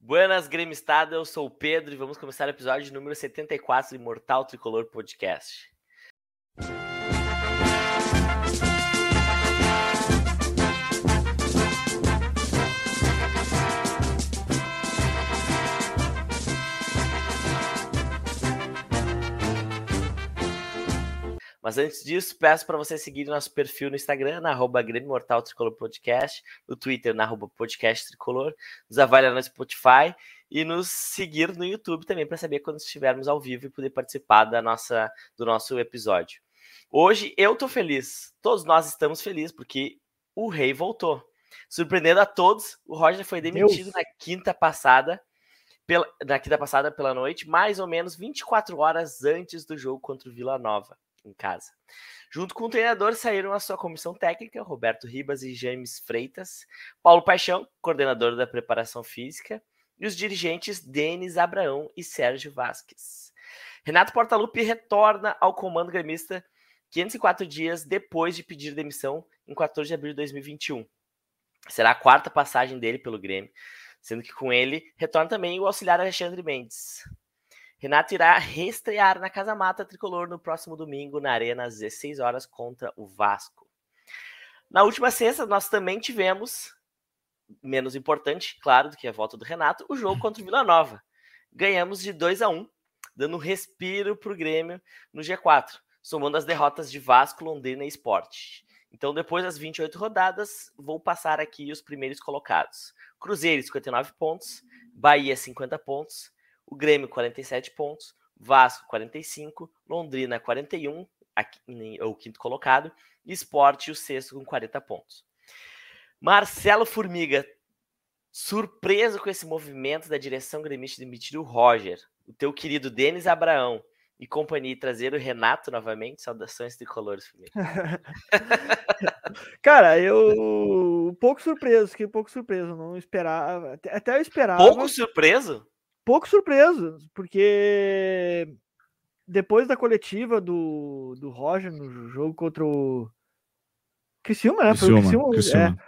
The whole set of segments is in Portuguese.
Buenas Gremistada, eu sou o Pedro e vamos começar o episódio número 74 do Imortal Tricolor Podcast. Mas antes disso, peço para você seguir nosso perfil no Instagram, na arroba Grêmio Mortal Tricolor Podcast, no Twitter, na arroba Podcast Tricolor, nos avaliar no Spotify e nos seguir no YouTube também para saber quando estivermos ao vivo e poder participar da nossa, do nosso episódio. Hoje eu tô feliz, todos nós estamos felizes porque o rei voltou. Surpreendendo a todos, o Roger foi demitido Deus. na quinta passada, pela, na quinta passada pela noite, mais ou menos 24 horas antes do jogo contra o Vila Nova em casa. Junto com o treinador saíram a sua comissão técnica, Roberto Ribas e James Freitas, Paulo Paixão, coordenador da preparação física, e os dirigentes Denis Abraão e Sérgio Vasques. Renato Portaluppi retorna ao comando gremista 504 dias depois de pedir demissão em 14 de abril de 2021. Será a quarta passagem dele pelo Grêmio, sendo que com ele retorna também o auxiliar Alexandre Mendes. Renato irá reestrear na Casa Mata Tricolor no próximo domingo, na Arena, às 16 horas, contra o Vasco. Na última sexta, nós também tivemos, menos importante, claro, do que a volta do Renato, o jogo contra o Vila Nova. Ganhamos de 2 a 1 dando um respiro para o Grêmio no G4, somando as derrotas de Vasco, Londrina e Sport. Então, depois das 28 rodadas, vou passar aqui os primeiros colocados. Cruzeiro, 59 pontos. Bahia, 50 pontos o Grêmio 47 pontos, Vasco 45, Londrina 41, aqui, o quinto colocado, e Sport o sexto com 40 pontos. Marcelo Formiga, surpreso com esse movimento da direção gremista de demitir o Roger, o teu querido Denis Abraão e companhia trazer o Renato novamente, saudações tricolores, Formiga. Cara, eu pouco surpreso, fiquei um pouco surpreso, não esperava, até eu esperava. Pouco surpreso? Pouco surpreso, porque depois da coletiva do, do Roger no jogo contra o Criciúma, né? Criciúma, Foi o Criciúma.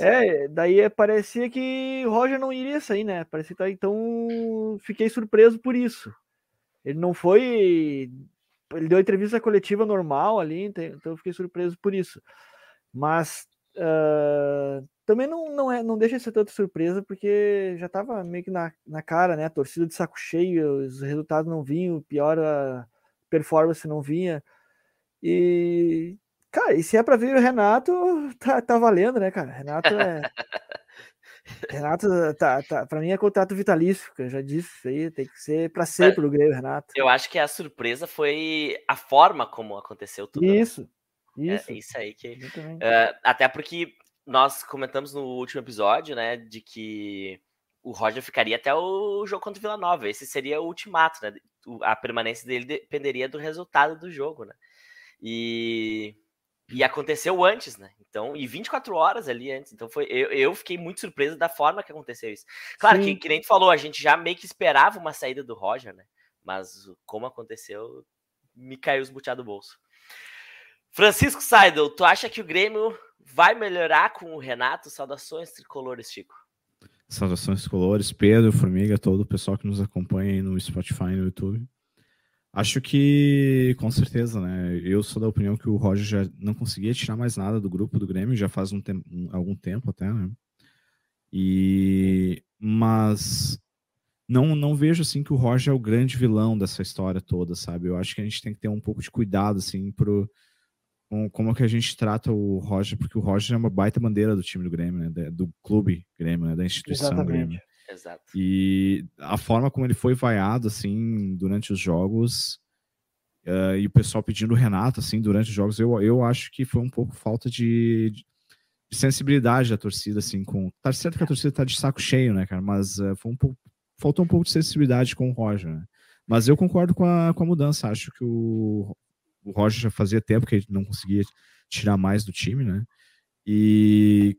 É, é, daí parecia que o Roger não iria sair, né? Parecia que tá, então fiquei surpreso por isso. Ele não foi. Ele deu entrevista coletiva normal ali, então eu fiquei surpreso por isso. Mas uh, também não, não, é, não deixa de ser tanta surpresa, porque já estava meio que na, na cara, né? A torcida de saco cheio, os resultados não vinham, pior a performance não vinha. E, cara, e se é para vir o Renato, tá, tá valendo, né, cara? Renato é. Renato, tá, tá, para mim é contrato vitalício, que eu já disse isso aí, tem que ser para ser pelo Grêmio, Renato. Eu acho que a surpresa foi a forma como aconteceu tudo. Isso, né? isso. É isso aí que. Uh, até porque nós comentamos no último episódio, né, de que o Roger ficaria até o jogo contra o Vila Nova. Esse seria o ultimato, né? A permanência dele dependeria do resultado do jogo, né? E, e aconteceu antes, né? Então, e 24 horas ali antes. Então, foi eu, eu fiquei muito surpreso da forma que aconteceu isso. Claro que, que nem tu falou, a gente já meio que esperava uma saída do Roger, né? Mas como aconteceu, me caiu os do bolso. Francisco Seidel, tu acha que o Grêmio vai melhorar com o Renato? Saudações tricolores, Chico. Saudações tricolores, Pedro, Formiga, todo o pessoal que nos acompanha aí no Spotify e no YouTube. Acho que, com certeza, né? Eu sou da opinião que o Roger já não conseguia tirar mais nada do grupo do Grêmio, já faz um tempo, algum tempo até, né? E... Mas não, não vejo, assim, que o Roger é o grande vilão dessa história toda, sabe? Eu acho que a gente tem que ter um pouco de cuidado, assim, pro com como é que a gente trata o Roger, porque o Roger é uma baita bandeira do time do Grêmio, né? Do clube Grêmio, né? Da instituição Exatamente. Grêmio. Exato. E a forma como ele foi vaiado, assim, durante os jogos, uh, e o pessoal pedindo o Renato, assim, durante os jogos, eu, eu acho que foi um pouco falta de, de sensibilidade da torcida, assim, com... Tá certo que a torcida tá de saco cheio, né, cara? Mas uh, foi um pouco... faltou um pouco de sensibilidade com o Roger, né? Mas eu concordo com a, com a mudança. Acho que o, o Roger já fazia tempo que ele não conseguia tirar mais do time, né? E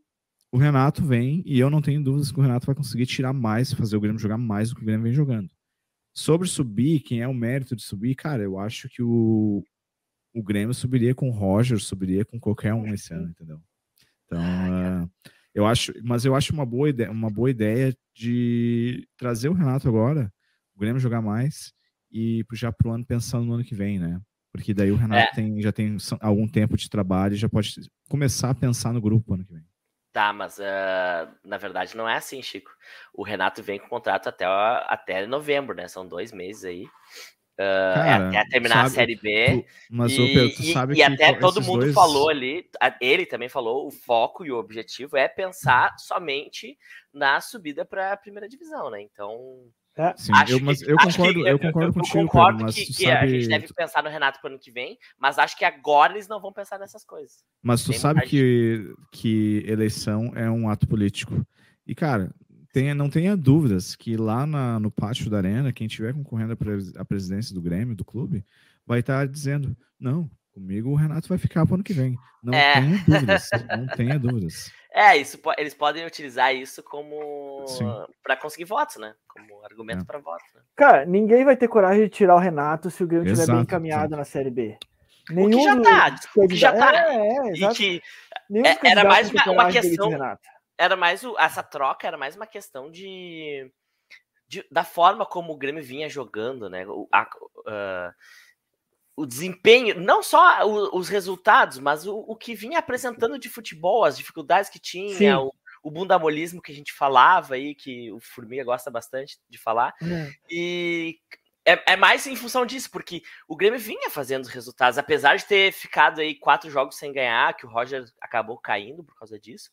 o Renato vem, e eu não tenho dúvidas que o Renato vai conseguir tirar mais, fazer o Grêmio jogar mais do que o Grêmio vem jogando. Sobre subir, quem é o mérito de subir, cara, eu acho que o, o Grêmio subiria com o Roger, subiria com qualquer um esse ano, entendeu? Então, uh, Eu acho, mas eu acho uma boa ideia, uma boa ideia de trazer o Renato agora, o Grêmio jogar mais e já pro ano pensando no ano que vem, né? Porque daí o Renato é. tem, já tem algum tempo de trabalho e já pode começar a pensar no grupo ano que vem. Tá, mas uh, na verdade não é assim, Chico. O Renato vem com contrato até, até novembro, né? São dois meses aí. Uh, Cara, até terminar sabe, a Série B. Tu, mas e, Pedro, tu sabe e, que e até todo mundo dois... falou ali, ele também falou, o foco e o objetivo é pensar somente na subida para a primeira divisão, né? Então. É. Sim, eu, mas eu concordo, que, eu concordo eu, contigo, eu concordo Pedro, que, que sabe... a gente deve pensar no Renato para o ano que vem, mas acho que agora eles não vão pensar nessas coisas. Mas tu Tem sabe que, que eleição é um ato político. E, cara, tenha, não tenha dúvidas que lá na, no pátio da arena, quem estiver concorrendo à presidência do Grêmio, do clube, vai estar dizendo: não, comigo o Renato vai ficar para o ano que vem. Não é. tenha dúvidas, não tenha dúvidas. É, isso, eles podem utilizar isso como para conseguir votos, né? Como argumento é. para votos. Né? Cara, ninguém vai ter coragem de tirar o Renato se o Grêmio estiver bem encaminhado na Série B. Nenhum o que já tá, o que já tá. É, é, e que é, era mais uma, uma questão era mais o, essa troca era mais uma questão de, de, da forma como o Grêmio vinha jogando, né? O, a, uh, o desempenho, não só o, os resultados, mas o, o, que vinha apresentando de futebol, as dificuldades que tinha, o, o bundamolismo que a gente falava aí, que o Formiga gosta bastante de falar. É. E é, é, mais em função disso, porque o Grêmio vinha fazendo os resultados, apesar de ter ficado aí quatro jogos sem ganhar, que o Roger acabou caindo por causa disso.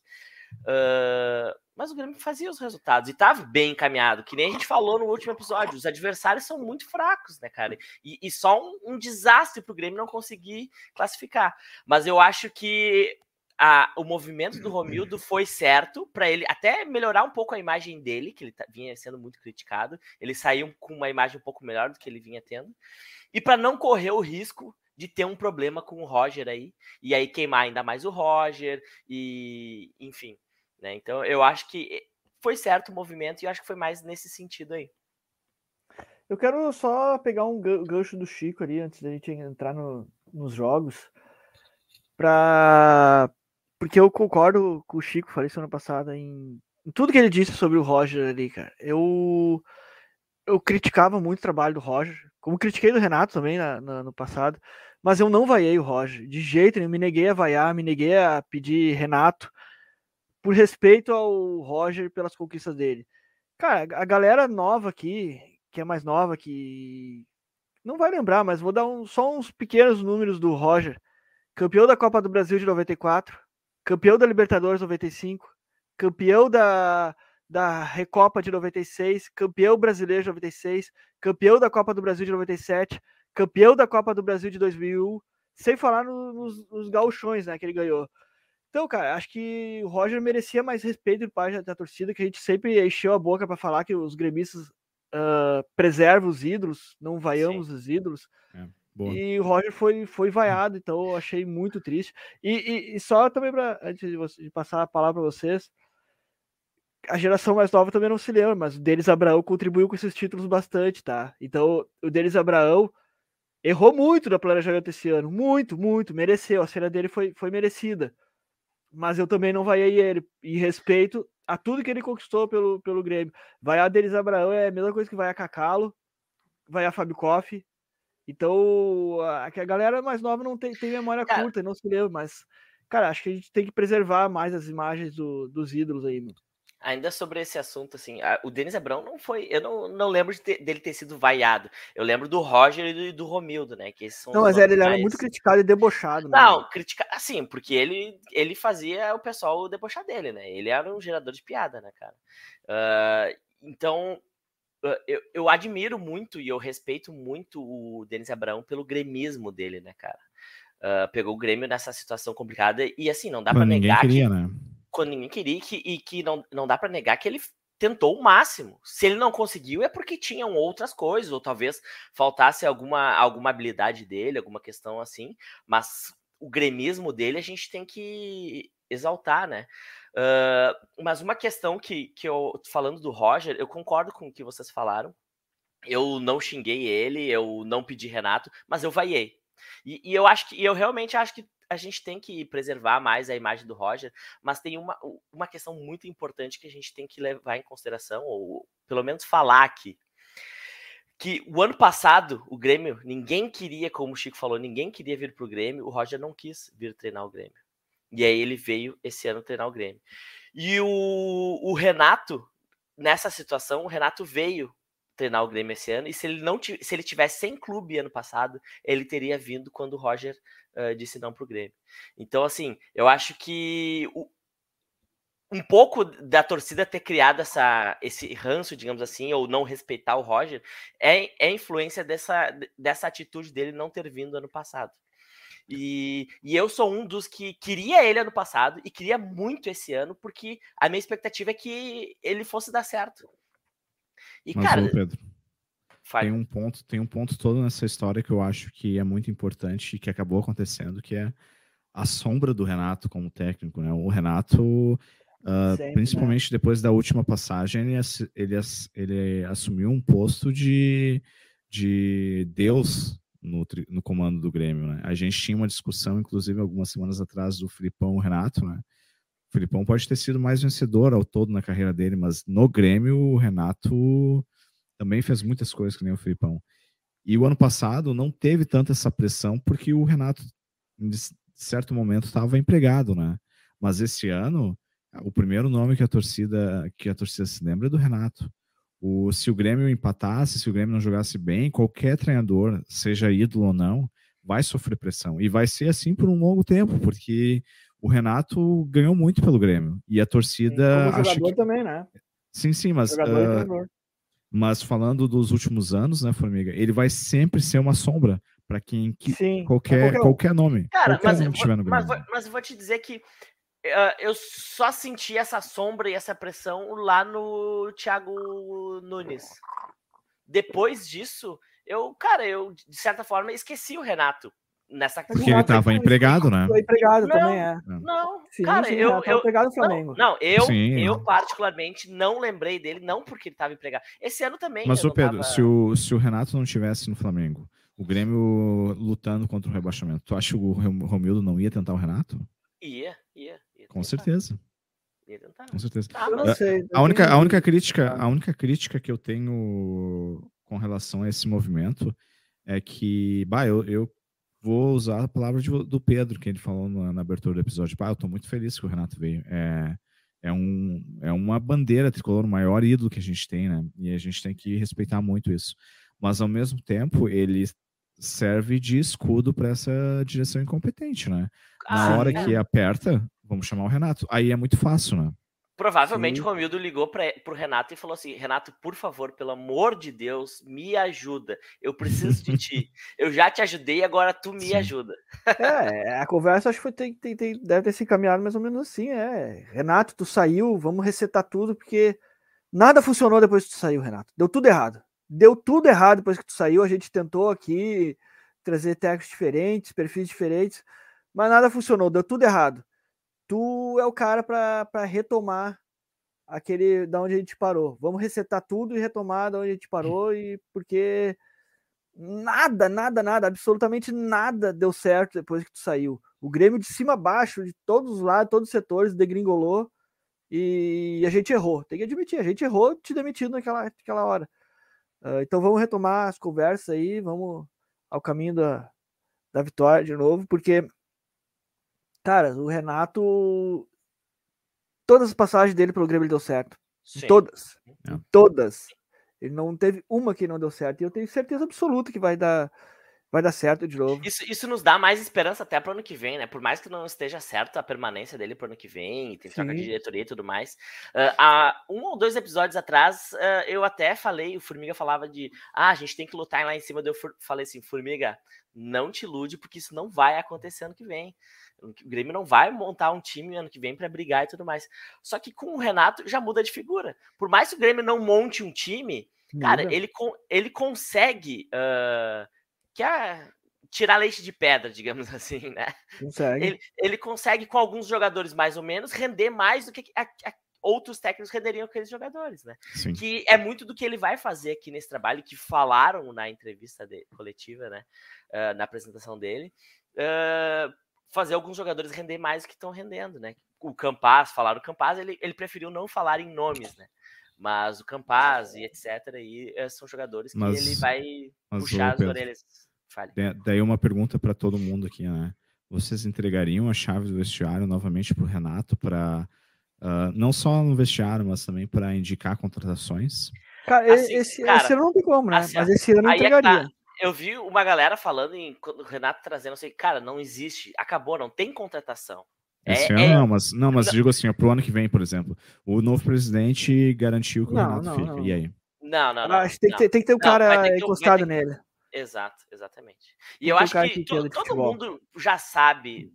Uh, mas o Grêmio fazia os resultados e estava bem encaminhado, que nem a gente falou no último episódio. Os adversários são muito fracos, né, cara? E, e só um, um desastre para o Grêmio não conseguir classificar. Mas eu acho que a, o movimento do Romildo foi certo para ele até melhorar um pouco a imagem dele, que ele tá, vinha sendo muito criticado. Ele saiu com uma imagem um pouco melhor do que ele vinha tendo. E para não correr o risco de ter um problema com o Roger aí, e aí queimar ainda mais o Roger, e enfim. Né? Então eu acho que foi certo o movimento e eu acho que foi mais nesse sentido aí. Eu quero só pegar um gancho do Chico ali antes da gente entrar no, nos jogos, para porque eu concordo com o Chico, falei semana passada em, em tudo que ele disse sobre o Roger ali, cara. Eu eu criticava muito o trabalho do Roger, como critiquei do Renato também na, na, no passado, mas eu não vaiei o Roger, de jeito nenhum, me neguei a vaiar, me neguei a pedir Renato, por respeito ao Roger pelas conquistas dele. Cara, a galera nova aqui, que é mais nova, que não vai lembrar, mas vou dar um, só uns pequenos números do Roger. Campeão da Copa do Brasil de 94, campeão da Libertadores 95, campeão da da Recopa de 96, campeão brasileiro de 96, campeão da Copa do Brasil de 97, campeão da Copa do Brasil de 2001, sem falar no, nos, nos gauchões, né, que ele ganhou. Então, cara, acho que o Roger merecia mais respeito do parte da torcida, que a gente sempre encheu a boca para falar que os gremistas uh, preservam os ídolos, não vaiamos Sim. os ídolos. É, e o Roger foi, foi vaiado, então eu achei muito triste. E, e, e só também para antes de, de, passar a palavra para vocês, a geração mais nova também não se lembra, mas o Denis Abraão contribuiu com esses títulos bastante, tá? Então, o Denis Abraão errou muito na planejamento esse ano, muito, muito, mereceu, a cena dele foi, foi merecida. Mas eu também não vaiei ele, e respeito a tudo que ele conquistou pelo, pelo Grêmio. Vai a Denis Abraão é a mesma coisa que vai a Cacalo, vai a Fábio Koff. Então, a, a galera mais nova não tem, tem memória cara, curta, não se lembra, mas, cara, acho que a gente tem que preservar mais as imagens do, dos ídolos aí, mano. Ainda sobre esse assunto, assim, a, o Denis Abrão não foi. Eu não, não lembro de ter, dele ter sido vaiado. Eu lembro do Roger e do, do Romildo, né? Que não, mas ele mais... era muito criticado e debochado. Né? Não, criticado. Assim, porque ele, ele fazia o pessoal debochar dele, né? Ele era um gerador de piada, né, cara? Uh, então, eu, eu admiro muito e eu respeito muito o Denis Abrão pelo gremismo dele, né, cara? Uh, pegou o Grêmio nessa situação complicada e assim, não dá para negar queria, que. Né? Quando ninguém queria que, e que não, não dá para negar que ele tentou o máximo. Se ele não conseguiu, é porque tinham outras coisas, ou talvez faltasse alguma, alguma habilidade dele, alguma questão assim, mas o gremismo dele a gente tem que exaltar, né? Uh, mas uma questão que, que eu, falando do Roger, eu concordo com o que vocês falaram. Eu não xinguei ele, eu não pedi Renato, mas eu vaiei. E, e eu acho que, eu realmente acho que a gente tem que preservar mais a imagem do Roger, mas tem uma, uma questão muito importante que a gente tem que levar em consideração, ou pelo menos falar aqui. Que o ano passado, o Grêmio, ninguém queria, como o Chico falou, ninguém queria vir para o Grêmio, o Roger não quis vir treinar o Grêmio. E aí ele veio esse ano treinar o Grêmio. E o, o Renato, nessa situação, o Renato veio treinar o Grêmio esse ano. E se ele não se ele tivesse sem clube ano passado, ele teria vindo quando o Roger uh, disse não para o Grêmio. Então, assim, eu acho que o, um pouco da torcida ter criado essa, esse ranço, digamos assim, ou não respeitar o Roger, é, é influência dessa, dessa atitude dele não ter vindo ano passado. E, e, eu sou um dos que queria ele ano passado e queria muito esse ano, porque a minha expectativa é que ele fosse dar certo. E, Mas, cara. Ô Pedro, tem um ponto, tem um ponto todo nessa história que eu acho que é muito importante e que acabou acontecendo, que é a sombra do Renato como técnico, né? O Renato, uh, Sempre, principalmente né? depois da última passagem, ele, ele, ele assumiu um posto de, de Deus no, no comando do Grêmio, né? A gente tinha uma discussão, inclusive, algumas semanas atrás, do Filipão Renato, né? Filipão pode ter sido mais vencedor ao todo na carreira dele, mas no Grêmio o Renato também fez muitas coisas que nem o Filipão. E o ano passado não teve tanta essa pressão porque o Renato, em certo momento, estava empregado, né? Mas esse ano, o primeiro nome que a torcida que a torcida se lembra é do Renato. O, se o Grêmio empatasse, se o Grêmio não jogasse bem, qualquer treinador, seja ídolo ou não, vai sofrer pressão. E vai ser assim por um longo tempo, porque o Renato ganhou muito pelo Grêmio. E a torcida. Como jogador que... também, né? Sim, sim, mas. Uh, mas falando dos últimos anos, né, Formiga? Ele vai sempre ser uma sombra para quem que sim, qualquer, qualquer, qualquer nome. Cara, qualquer mas, nome vou, no mas, mas eu vou te dizer que uh, eu só senti essa sombra e essa pressão lá no Thiago Nunes. Depois disso, eu, cara, eu de certa forma esqueci o Renato nessa Porque ele estava empregado, né? Foi empregado não, também, é. Não, sim, cara, sim, eu, eu empregado no Flamengo. Não, não eu, sim. eu particularmente não lembrei dele, não porque ele estava empregado. Esse ano também. Mas o Pedro, tava... se o se o Renato não tivesse no Flamengo, o Grêmio lutando contra o rebaixamento, tu acha que o Romildo não ia tentar o Renato? Ia, ia. ia Com certeza. Ia tentar. Com certeza. Ah, mas... sei, a única a única crítica, a única crítica que eu tenho com relação a esse movimento é que, bah, eu, eu vou usar a palavra de, do Pedro, que ele falou na, na abertura do episódio. Ah, eu estou muito feliz que o Renato veio. É, é, um, é uma bandeira tricolor, o maior ídolo que a gente tem, né? E a gente tem que respeitar muito isso. Mas, ao mesmo tempo, ele serve de escudo para essa direção incompetente, né? Na ah, hora é. que aperta, vamos chamar o Renato. Aí é muito fácil, né? Provavelmente Sim. o Romildo ligou para o Renato e falou assim: Renato, por favor, pelo amor de Deus, me ajuda. Eu preciso de ti. Eu já te ajudei, agora tu me Sim. ajuda. É, a conversa acho que foi, tem, tem, tem, deve ter se encaminhado mais ou menos assim. É, Renato, tu saiu, vamos resetar tudo, porque nada funcionou depois que tu saiu, Renato. Deu tudo errado. Deu tudo errado depois que tu saiu. A gente tentou aqui trazer técnicos diferentes, perfis diferentes, mas nada funcionou, deu tudo errado tu é o cara para retomar aquele da onde a gente parou. Vamos resetar tudo e retomar da onde a gente parou e porque nada, nada, nada, absolutamente nada deu certo depois que tu saiu. O Grêmio de cima a baixo, de todos os lados, todos os setores, degringolou e a gente errou. Tem que admitir, a gente errou te demitindo naquela, naquela hora. Uh, então vamos retomar as conversas aí, vamos ao caminho da, da vitória de novo, porque Cara, o Renato. Todas as passagens dele pelo Grêmio deu certo. Sim. Todas. É. Todas. Ele não teve uma que não deu certo. E eu tenho certeza absoluta que vai dar, vai dar certo de novo. Isso, isso nos dá mais esperança até para o ano que vem, né? Por mais que não esteja certo a permanência dele para o ano que vem, e tem troca de diretoria e tudo mais. Uh, há um ou dois episódios atrás, uh, eu até falei, o Formiga falava de ah, a gente tem que lutar lá em cima. Eu falei assim, Formiga, não te ilude, porque isso não vai acontecer ano que vem. O Grêmio não vai montar um time ano que vem para brigar e tudo mais. Só que com o Renato já muda de figura. Por mais que o Grêmio não monte um time, muda. cara, ele, ele consegue uh, que a, tirar leite de pedra, digamos assim, né? Consegue. Ele, ele consegue, com alguns jogadores mais ou menos, render mais do que a, a, outros técnicos renderiam aqueles jogadores, né? Sim. Que é muito do que ele vai fazer aqui nesse trabalho, que falaram na entrevista de, coletiva, né? Uh, na apresentação dele. Uh, fazer alguns jogadores render mais do que estão rendendo, né? O Campaz, falaram o Campaz, ele, ele preferiu não falar em nomes, né? Mas o Campaz e etc. aí eh, são jogadores que mas, ele vai puxar as orelhas. Fale. Daí uma pergunta para todo mundo aqui, né? Vocês entregariam a chave do vestiário novamente para o Renato para uh, não só no vestiário, mas também para indicar contratações? Cara, assim, esse, cara, esse ano não tem como, né? Assim, mas esse ano eu é entregaria. É tá. Eu vi uma galera falando em o Renato trazendo, assim, cara, não existe, acabou, não tem contratação. Esse é, ano é... não, mas não, mas não. digo assim, pro ano que vem, por exemplo, o novo presidente garantiu que o Renato não, fica. Não. E aí? Não, não, não. Acho que tem, que ter, tem que ter um cara encostado nele. Exato, exatamente. E eu acho que, que todo, todo mundo já sabe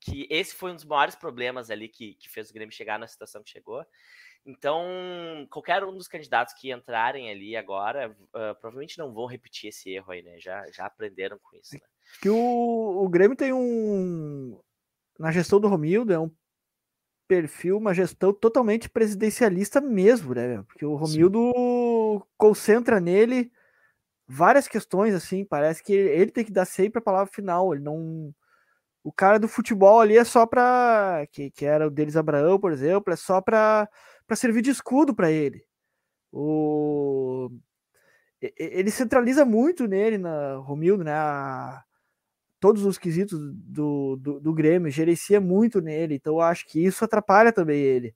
que esse foi um dos maiores problemas ali que, que fez o Grêmio chegar na situação que chegou. Então, qualquer um dos candidatos que entrarem ali agora, uh, provavelmente não vão repetir esse erro aí, né? Já, já aprenderam com isso. Né? Que o, o Grêmio tem um. Na gestão do Romildo, é um perfil, uma gestão totalmente presidencialista mesmo, né? Porque o Romildo Sim. concentra nele várias questões, assim, parece que ele tem que dar sempre a palavra final, ele não... O cara do futebol ali é só para que, que era o deles Abraão, por exemplo, é só para servir de escudo para ele. O... Ele centraliza muito nele, na Romildo, né? A... Todos os quesitos do, do, do Grêmio, gerencia muito nele, então acho que isso atrapalha também ele.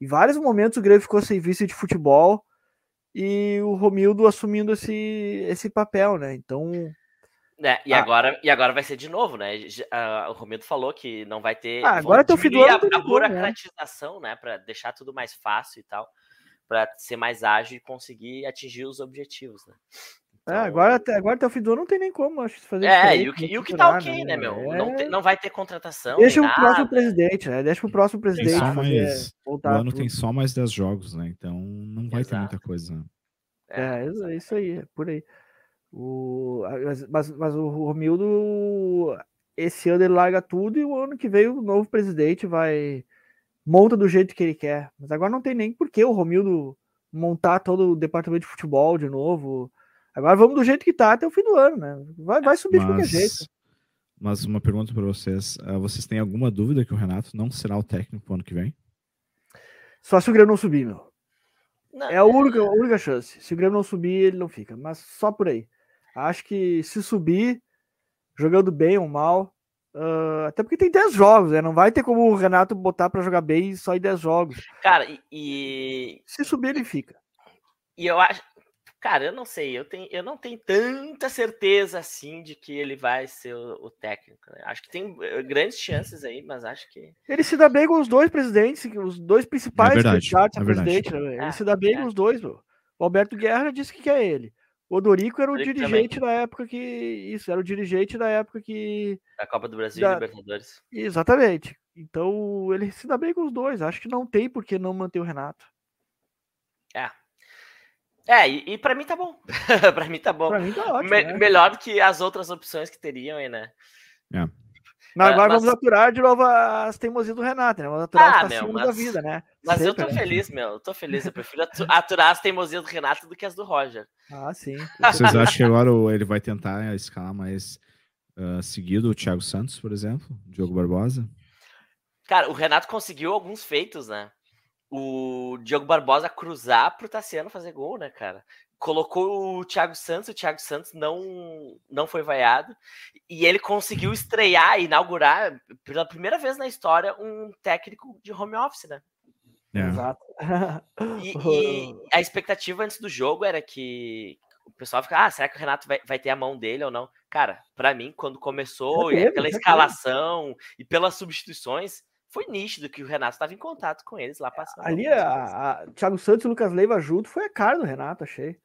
Em vários momentos o Grêmio ficou sem vice de futebol, e o Romildo assumindo esse, esse papel, né? Então. É, e, ah, agora, e agora vai ser de novo, né? o Romildo falou que não vai ter. Ah, agora tem o fim do ano. A, a burocratização, né? né? Para deixar tudo mais fácil e tal. Para ser mais ágil e conseguir atingir os objetivos, né? É, então... É, agora, até, agora até o fim do ano não tem nem como, acho, fazer É, e o que, e o que tá ok, né, né meu? É... Não, tem, não vai ter contratação. Deixa o nada. próximo presidente, né? Deixa o próximo presidente. Só mais, o ano tudo. tem só mais 10 jogos, né? Então não vai Exato. ter muita coisa. Né? É, é, isso aí, é por aí. O, mas, mas o Romildo, esse ano ele larga tudo e o ano que vem o novo presidente vai monta do jeito que ele quer. Mas agora não tem nem por que o Romildo montar todo o departamento de futebol de novo Agora vamos do jeito que tá até o fim do ano, né? Vai, vai subir mas, de qualquer jeito. Mas uma pergunta para vocês: uh, vocês têm alguma dúvida que o Renato não será o técnico pro ano que vem? Só se o Grêmio não subir, meu. Não, é a única, a única chance. Se o Grêmio não subir, ele não fica. Mas só por aí. Acho que se subir, jogando bem ou mal, uh, até porque tem 10 jogos, né? Não vai ter como o Renato botar para jogar bem só em 10 jogos. Cara, e. Se subir, ele fica. E eu acho, Cara, eu não sei, eu, tenho, eu não tenho tanta certeza assim de que ele vai ser o, o técnico. Né? Acho que tem eh, grandes chances aí, mas acho que. Ele se dá bem com os dois presidentes, os dois principais é verdade, candidatos a é presidente. Né? Ele é, se dá bem é. com os dois. Bro. O Alberto Guerra disse que é ele. O Odorico era o Odorico dirigente também. da época que. Isso, era o dirigente da época que. Da Copa do Brasil da... e Libertadores. Exatamente. Então ele se dá bem com os dois. Acho que não tem por que não manter o Renato. É, é, e, e para mim tá bom. para mim tá bom. Pra mim tá ótimo. Me, né? Melhor do que as outras opções que teriam aí, né? É. Mas agora mas... vamos aturar de novo as teimosias do Renato, né? Vamos aturar ah, as meu, mas... da vida, né? Mas Sempre, eu tô né? feliz, meu. Eu tô feliz. Eu prefiro aturar as teimosias do Renato do que as do Roger. Ah, sim. Vocês acham que agora ele vai tentar escalar mais uh, seguido o Thiago Santos, por exemplo? Diogo Barbosa? Cara, o Renato conseguiu alguns feitos, né? o Diogo Barbosa cruzar pro Tassiano fazer gol, né, cara? Colocou o Thiago Santos, o Thiago Santos não, não foi vaiado, e ele conseguiu estrear, inaugurar, pela primeira vez na história, um técnico de home office, né? É. Exato. E, e, a expectativa antes do jogo era que o pessoal fica, ah, será que o Renato vai, vai ter a mão dele ou não? Cara, para mim, quando começou, teve, pela escalação e pelas substituições, foi nítido que o Renato estava em contato com eles lá passando. Ali, a, a Thiago Santos e Lucas Leiva junto foi a cara do Renato, achei.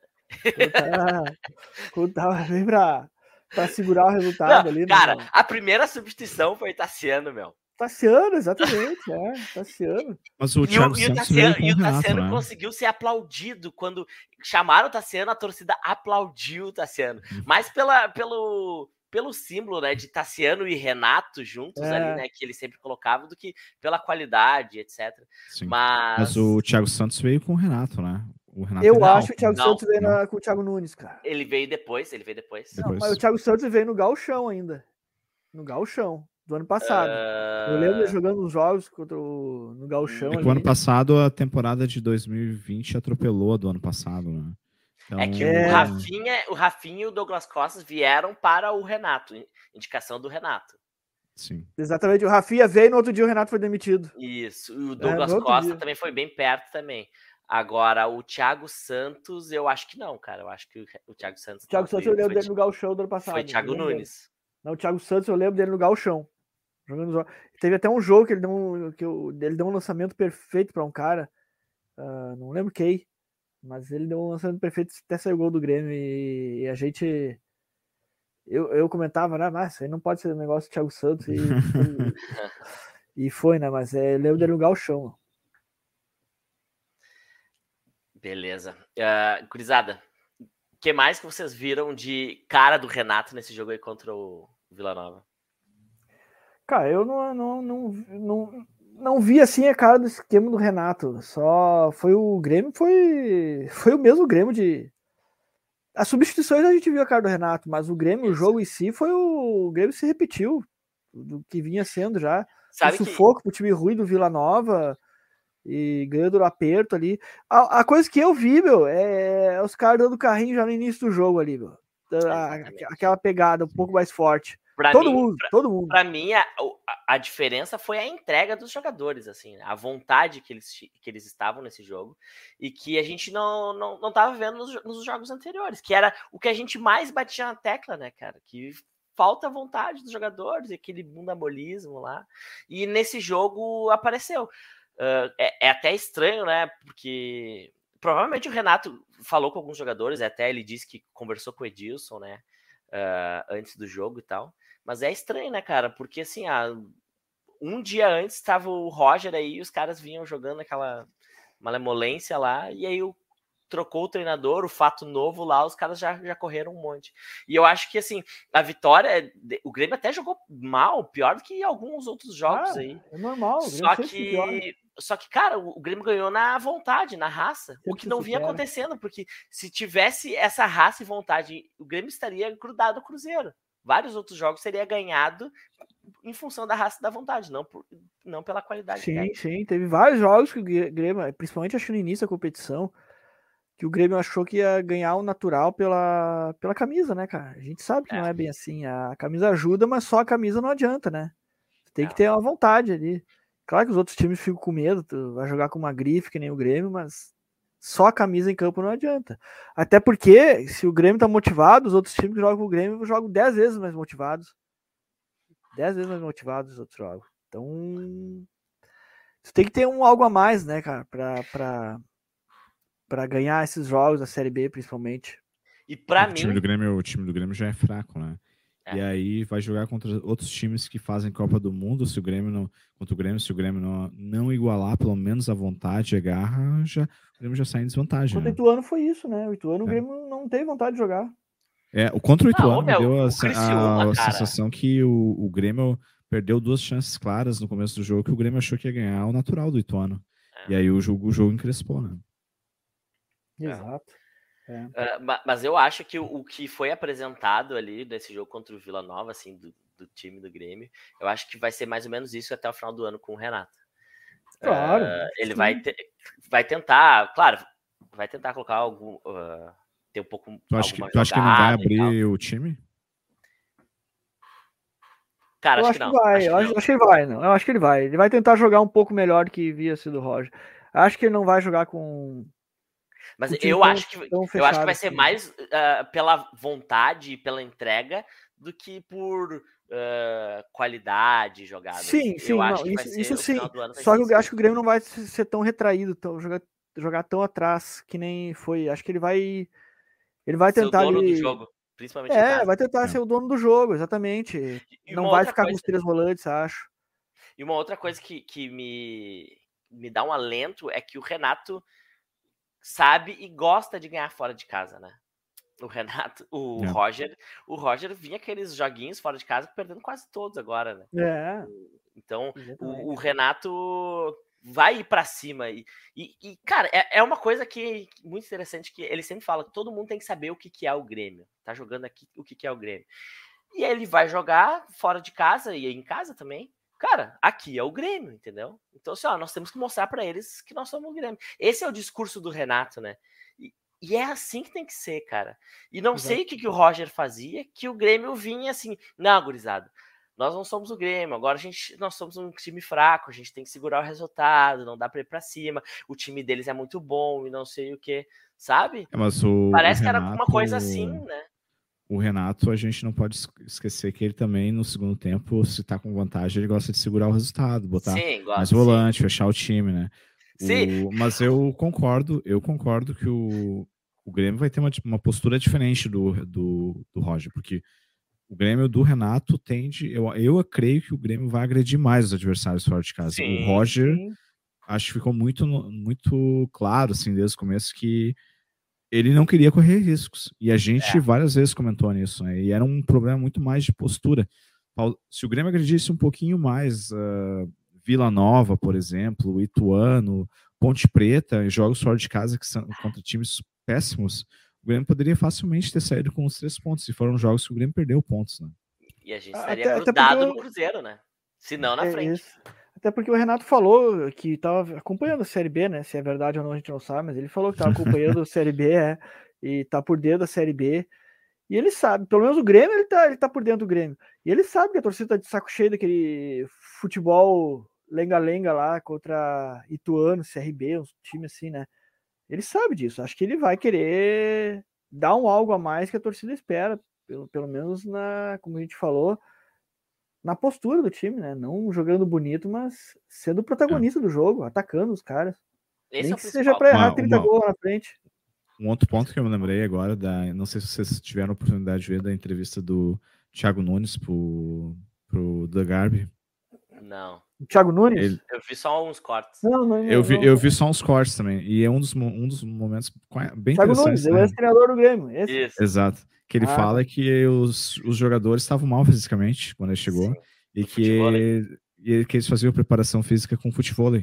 Quando tava bem pra, pra segurar o resultado Não, ali. Né, cara, né? a primeira substituição foi Tassiano, meu. Tassiano, exatamente, é, Tassiano. Mas o Thiago e, o, e o Tassiano, e o Tassiano né? conseguiu ser aplaudido quando chamaram o Tassiano, a torcida aplaudiu o Tassiano. Uhum. Mas pela, pelo, pelo símbolo, né, de Tassiano e Renato juntos é. ali, né, que ele sempre colocava, do que pela qualidade, etc. Sim. Mas... Mas o Thiago Santos veio com o Renato, né? O Renato eu acho que o Thiago não, Santos veio na, com o Thiago Nunes, cara. Ele veio depois, ele veio depois. depois. Não, mas o Thiago Santos veio no galchão ainda. No galchão. do ano passado. Uh... Eu lembro jogando os jogos contra o, no Galchão. É o ano passado, a temporada de 2020 atropelou a do ano passado, né? Então... É que é... o Rafinha, o Rafinha e o Douglas Costa vieram para o Renato, indicação do Renato. Sim. Exatamente, o Rafinha veio e no outro dia o Renato foi demitido. Isso, e o é, Douglas é, Costa dia. também foi bem perto também. Agora, o Thiago Santos, eu acho que não, cara. Eu acho que o Thiago Santos. O Thiago Santos eu lembro dele no Galchão do ano passado. Foi Thiago Nunes. Não, o Thiago Santos eu lembro dele no Galchão. Jogando... Teve até um jogo que ele deu um, que ele deu um lançamento perfeito para um cara. Uh, não lembro quem. Mas ele deu um lançamento perfeito, até saiu o gol do Grêmio. E, e a gente. Eu, eu comentava, né? Mas isso aí não pode ser um negócio do Thiago Santos. E, e, foi, né? Mas é, eu lembro dele no Galchão. Beleza. Uh, Curizada, o que mais que vocês viram de cara do Renato nesse jogo aí contra o Vila Nova? Cara, eu não, não, não, não, não vi assim a cara do esquema do Renato. Só foi o Grêmio, foi, foi o mesmo Grêmio de. As substituições a gente viu a cara do Renato, mas o Grêmio, o jogo em si, foi o, o Grêmio se repetiu do que vinha sendo já. Sabe o sufoco que... pro time ruim do Vila Nova e ganhando o aperto ali. A, a, coisa que eu vi, meu, é, é os caras dando carrinho já no início do jogo ali, meu. A, aquela pegada um pouco mais forte. Pra todo mim, mundo, pra, todo mundo. Para mim, a, a, diferença foi a entrega dos jogadores, assim, né? a vontade que eles, que eles estavam nesse jogo e que a gente não, não, não tava vendo nos, nos jogos anteriores, que era o que a gente mais batia na tecla, né, cara? Que falta vontade dos jogadores, aquele bundamolismo lá. E nesse jogo apareceu. Uh, é, é, até estranho, né? Porque provavelmente o Renato falou com alguns jogadores, até ele disse que conversou com o Edilson, né? Uh, antes do jogo e tal. Mas é estranho, né, cara? Porque assim, ah, um dia antes estava o Roger aí e os caras vinham jogando aquela malemolência lá, e aí o trocou o treinador, o fato novo lá, os caras já, já correram um monte. E eu acho que, assim, a vitória, o Grêmio até jogou mal, pior do que alguns outros jogos ah, aí. É normal. Só que, só que, cara, o Grêmio ganhou na vontade, na raça, o que não vinha acontecendo, porque se tivesse essa raça e vontade, o Grêmio estaria grudado ao Cruzeiro. Vários outros jogos seria ganhado em função da raça e da vontade, não, por, não pela qualidade. Sim, sim. Teve vários jogos que o Grêmio, principalmente acho no início da competição, que o Grêmio achou que ia ganhar o natural pela, pela camisa, né, cara? A gente sabe que é. não é bem assim. A camisa ajuda, mas só a camisa não adianta, né? Tem é. que ter uma vontade ali. Claro que os outros times ficam com medo, tu vai jogar com uma grife que nem o Grêmio, mas só a camisa em campo não adianta. Até porque, se o Grêmio tá motivado, os outros times que jogam com o Grêmio jogam 10 vezes mais motivados. 10 vezes mais motivados os outros jogos. Então, tu tem que ter um algo a mais, né, cara, pra, pra, para ganhar esses jogos da Série B, principalmente. E para mim. Time do Grêmio, o time do Grêmio já é fraco, né? É. E aí vai jogar contra outros times que fazem Copa do Mundo. Se o Grêmio não. Contra o Grêmio, se o Grêmio não, não igualar pelo menos a vontade a garra, já, o Grêmio já sai em desvantagem. Contra né? o Ituano foi isso, né? O Ituano, é. o Grêmio não teve vontade de jogar. É, o contra o Ituano não, deu a, a, a sensação que o, o Grêmio perdeu duas chances claras no começo do jogo que o Grêmio achou que ia ganhar o natural do Ituano. É. E aí o jogo, o jogo encrespou, né? É. Exato. É. Uh, mas eu acho que o, que foi apresentado ali nesse jogo contra o Vila Nova, assim, do, do, time do Grêmio, eu acho que vai ser mais ou menos isso até o final do ano com o Renato. Claro. Uh, ele vai, te, vai tentar, claro, vai tentar colocar algum. Uh, ter um pouco. Tu acha, que, tu acha que não vai abrir o time? Cara, eu acho, que não. Vai, acho, que acho, acho, que vai, não. Eu acho que ele vai. Ele vai tentar jogar um pouco melhor do que via sido o Roger. Acho que ele não vai jogar com mas eu acho, que, eu acho que vai ser mais uh, pela vontade e pela entrega do que por uh, qualidade jogada. Sim, sim, não, isso, isso sim. Só que eu acho que o Grêmio não vai ser tão retraído, tão, jogar, jogar tão atrás que nem foi. Acho que ele vai. Ele vai tentar. Ser o dono ali... do jogo, principalmente. É, vai tentar é. ser o dono do jogo, exatamente. E não vai ficar coisa... com os três volantes, acho. E uma outra coisa que, que me, me dá um alento é que o Renato sabe e gosta de ganhar fora de casa, né? O Renato, o é. Roger, o Roger vinha aqueles joguinhos fora de casa perdendo quase todos agora, né? É. Então, o, o, Renato vai ir para cima e, e, e, cara, é, é uma coisa que muito interessante que ele sempre fala que todo mundo tem que saber o que, que é o Grêmio. Tá jogando aqui o que, que é o Grêmio. E ele vai jogar fora de casa e em casa também. Cara, aqui é o Grêmio, entendeu? Então, assim, ó, nós temos que mostrar para eles que nós somos o Grêmio. Esse é o discurso do Renato, né? E, e é assim que tem que ser, cara. E não Exato. sei o que, que o Roger fazia, que o Grêmio vinha assim, não, gurizada, nós não somos o Grêmio, agora a gente, nós somos um time fraco, a gente tem que segurar o resultado, não dá para ir para cima, o time deles é muito bom e não sei o que, sabe? É, o, Parece o Renato, que era alguma coisa assim, né? O Renato, a gente não pode esquecer que ele também, no segundo tempo, se tá com vantagem, ele gosta de segurar o resultado, botar sim, gosto, mais volante, sim. fechar o time, né? Sim. O, mas eu concordo, eu concordo que o, o Grêmio vai ter uma, uma postura diferente do, do, do Roger, porque o Grêmio do Renato tende. Eu, eu creio que o Grêmio vai agredir mais os adversários fora de casa. Sim, o Roger, acho que ficou muito, muito claro, assim, desde o começo, que ele não queria correr riscos. E a gente é. várias vezes comentou nisso, né? E era um problema muito mais de postura. Se o Grêmio agredisse um pouquinho mais uh, Vila Nova, por exemplo, Ituano, Ponte Preta, jogos fora de casa que são contra times péssimos, o Grêmio poderia facilmente ter saído com os três pontos. E foram jogos que o Grêmio perdeu pontos, né? E a gente estaria até, grudado até no Cruzeiro, né? Se não na é frente. Isso. Até porque o Renato falou que estava acompanhando a Série B, né? Se é verdade ou não, a gente não sabe, mas ele falou que estava acompanhando a Série B é, e tá por dentro da Série B. E ele sabe, pelo menos o Grêmio, ele tá, ele tá por dentro do Grêmio. E ele sabe que a torcida tá de saco cheio daquele futebol lenga-lenga lá contra Ituano, CRB, um time assim, né? Ele sabe disso. Acho que ele vai querer dar um algo a mais que a torcida espera, pelo, pelo menos na, como a gente falou, na postura do time, né? Não jogando bonito, mas sendo protagonista é. do jogo, atacando os caras. Esse Nem é que seja para errar uma, 30 uma, gols na frente. Um outro ponto que eu me lembrei agora, da, não sei se vocês tiveram a oportunidade de ver da entrevista do Thiago Nunes pro, pro The Garbi. Não. Thiago Nunes? Ele... Eu vi só uns cortes. Não, não, eu, vi, eu vi só uns cortes também. E é um dos, um dos momentos bem Thiago interessantes. Nunes, né? é o treinador do Grêmio. Esse. Exato. Que ele ah. fala que os, os jogadores estavam mal fisicamente quando ele chegou. Sim. E que, e que eles faziam preparação física com futebol.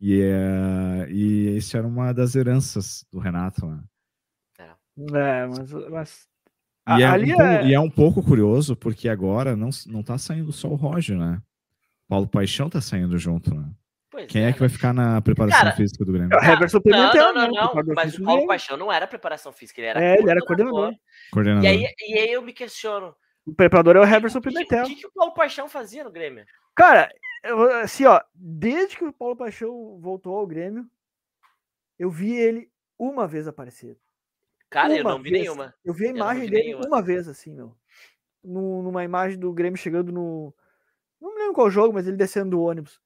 E, é, e isso era uma das heranças do Renato. Né? É. é, mas, mas e, é um, é... e é um pouco curioso, porque agora não, não tá saindo só o Roger, né? Paulo Paixão tá saindo junto, né? Pois Quem é, é, que vai ficar na preparação Cara, física do Grêmio? É o Everson Pimentel. Não, não, não, não, mas o Paulo Paixão não era preparação física, ele era É, ele era coordenador. coordenador. E, aí, e aí eu me questiono. O preparador é o Everson Pimentel. O que, que, o Paulo Paixão fazia no Grêmio? Cara, eu, assim, ó, desde que o Paulo Paixão voltou ao Grêmio, eu vi ele uma vez aparecer. Cara, uma eu não vi vez. nenhuma. Eu vi a imagem vi dele nenhuma. uma vez, assim, meu. numa imagem do Grêmio chegando no, não me lembro qual jogo, mas ele descendo do ônibus.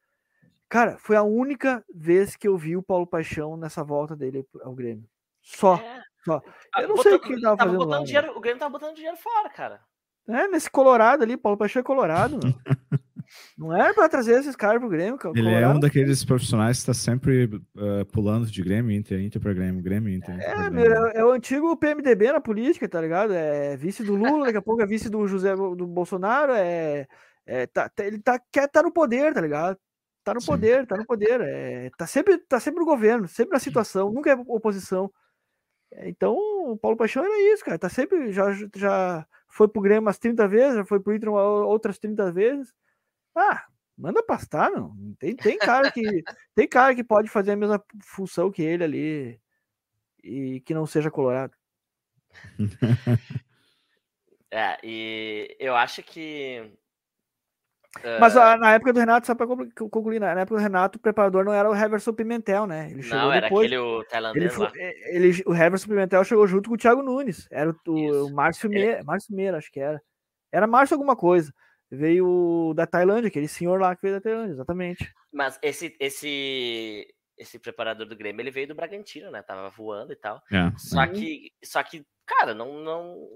Cara, foi a única vez que eu vi o Paulo Paixão nessa volta dele ao Grêmio. Só. É. Só. Ah, eu não botando, sei o que ele tava, tava fazendo. Lá, né? dinheiro, o Grêmio tava botando dinheiro fora, cara. É, nesse Colorado ali, Paulo Paixão é Colorado. não era pra trazer esses caras pro Grêmio. Colorado. Ele é um daqueles profissionais que está sempre uh, pulando de Grêmio, Inter, Inter pra Grêmio, Grêmio, Inter. É, Grêmio. É, é, o antigo PMDB na política, tá ligado? É vice do Lula, daqui a pouco é vice do José do Bolsonaro, é é, tá, tá, ele tá, quer estar tá no poder, tá ligado? Tá no Sim. poder, tá no poder. É, tá, sempre, tá sempre no governo, sempre na situação, nunca é oposição. É, então, o Paulo Paixão era isso, cara. Tá sempre, já, já foi pro Grêmio umas 30 vezes, já foi pro Inter outras 30 vezes. Ah, manda pastar, não. Tem, tem cara que tem cara que pode fazer a mesma função que ele ali e que não seja colorado. é, e eu acho que mas uh, na época do Renato, só para concluir, na época do Renato, o preparador não era o Heverson Pimentel, né? Ele chegou não, era depois, aquele o tailandês ele, lá. É, ele, o Heverson Pimentel chegou junto com o Thiago Nunes. Era o, o, o Márcio Meira, Márcio Meira, acho que era. Era Márcio alguma coisa. Veio da Tailândia, aquele senhor lá que veio da Tailândia, exatamente. Mas esse, esse, esse preparador do Grêmio, ele veio do Bragantino, né? Tava voando e tal. É, só, que, só que, cara, não, não,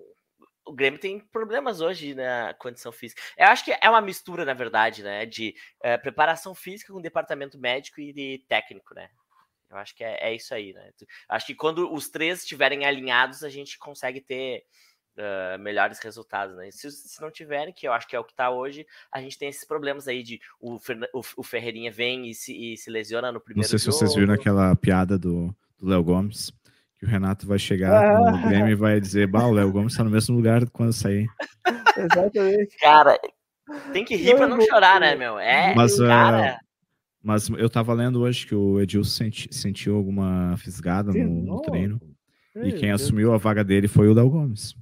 o Grêmio tem problemas hoje na condição física. Eu acho que é uma mistura, na verdade, né? De é, preparação física com departamento médico e de técnico, né? Eu acho que é, é, isso aí, né? Acho que quando os três estiverem alinhados, a gente consegue ter uh, melhores resultados, né? Se, se, não tiverem, que eu acho que é o que está hoje, a gente tem esses problemas aí de o, o, o Ferreirinha vem e se, e se, lesiona no primeiro Não sei se vocês viram aquela piada do Léo Gomes que o Renato vai chegar ah. no Grêmio e vai dizer, bah, o Léo Gomes está no mesmo lugar quando sair. Exatamente. Cara, tem que rir pra não chorar, né, meu? É, Mas, cara. uh, mas eu tava lendo hoje que o Edilson senti, sentiu alguma fisgada no, no treino. E quem assumiu a vaga dele foi o Léo Gomes.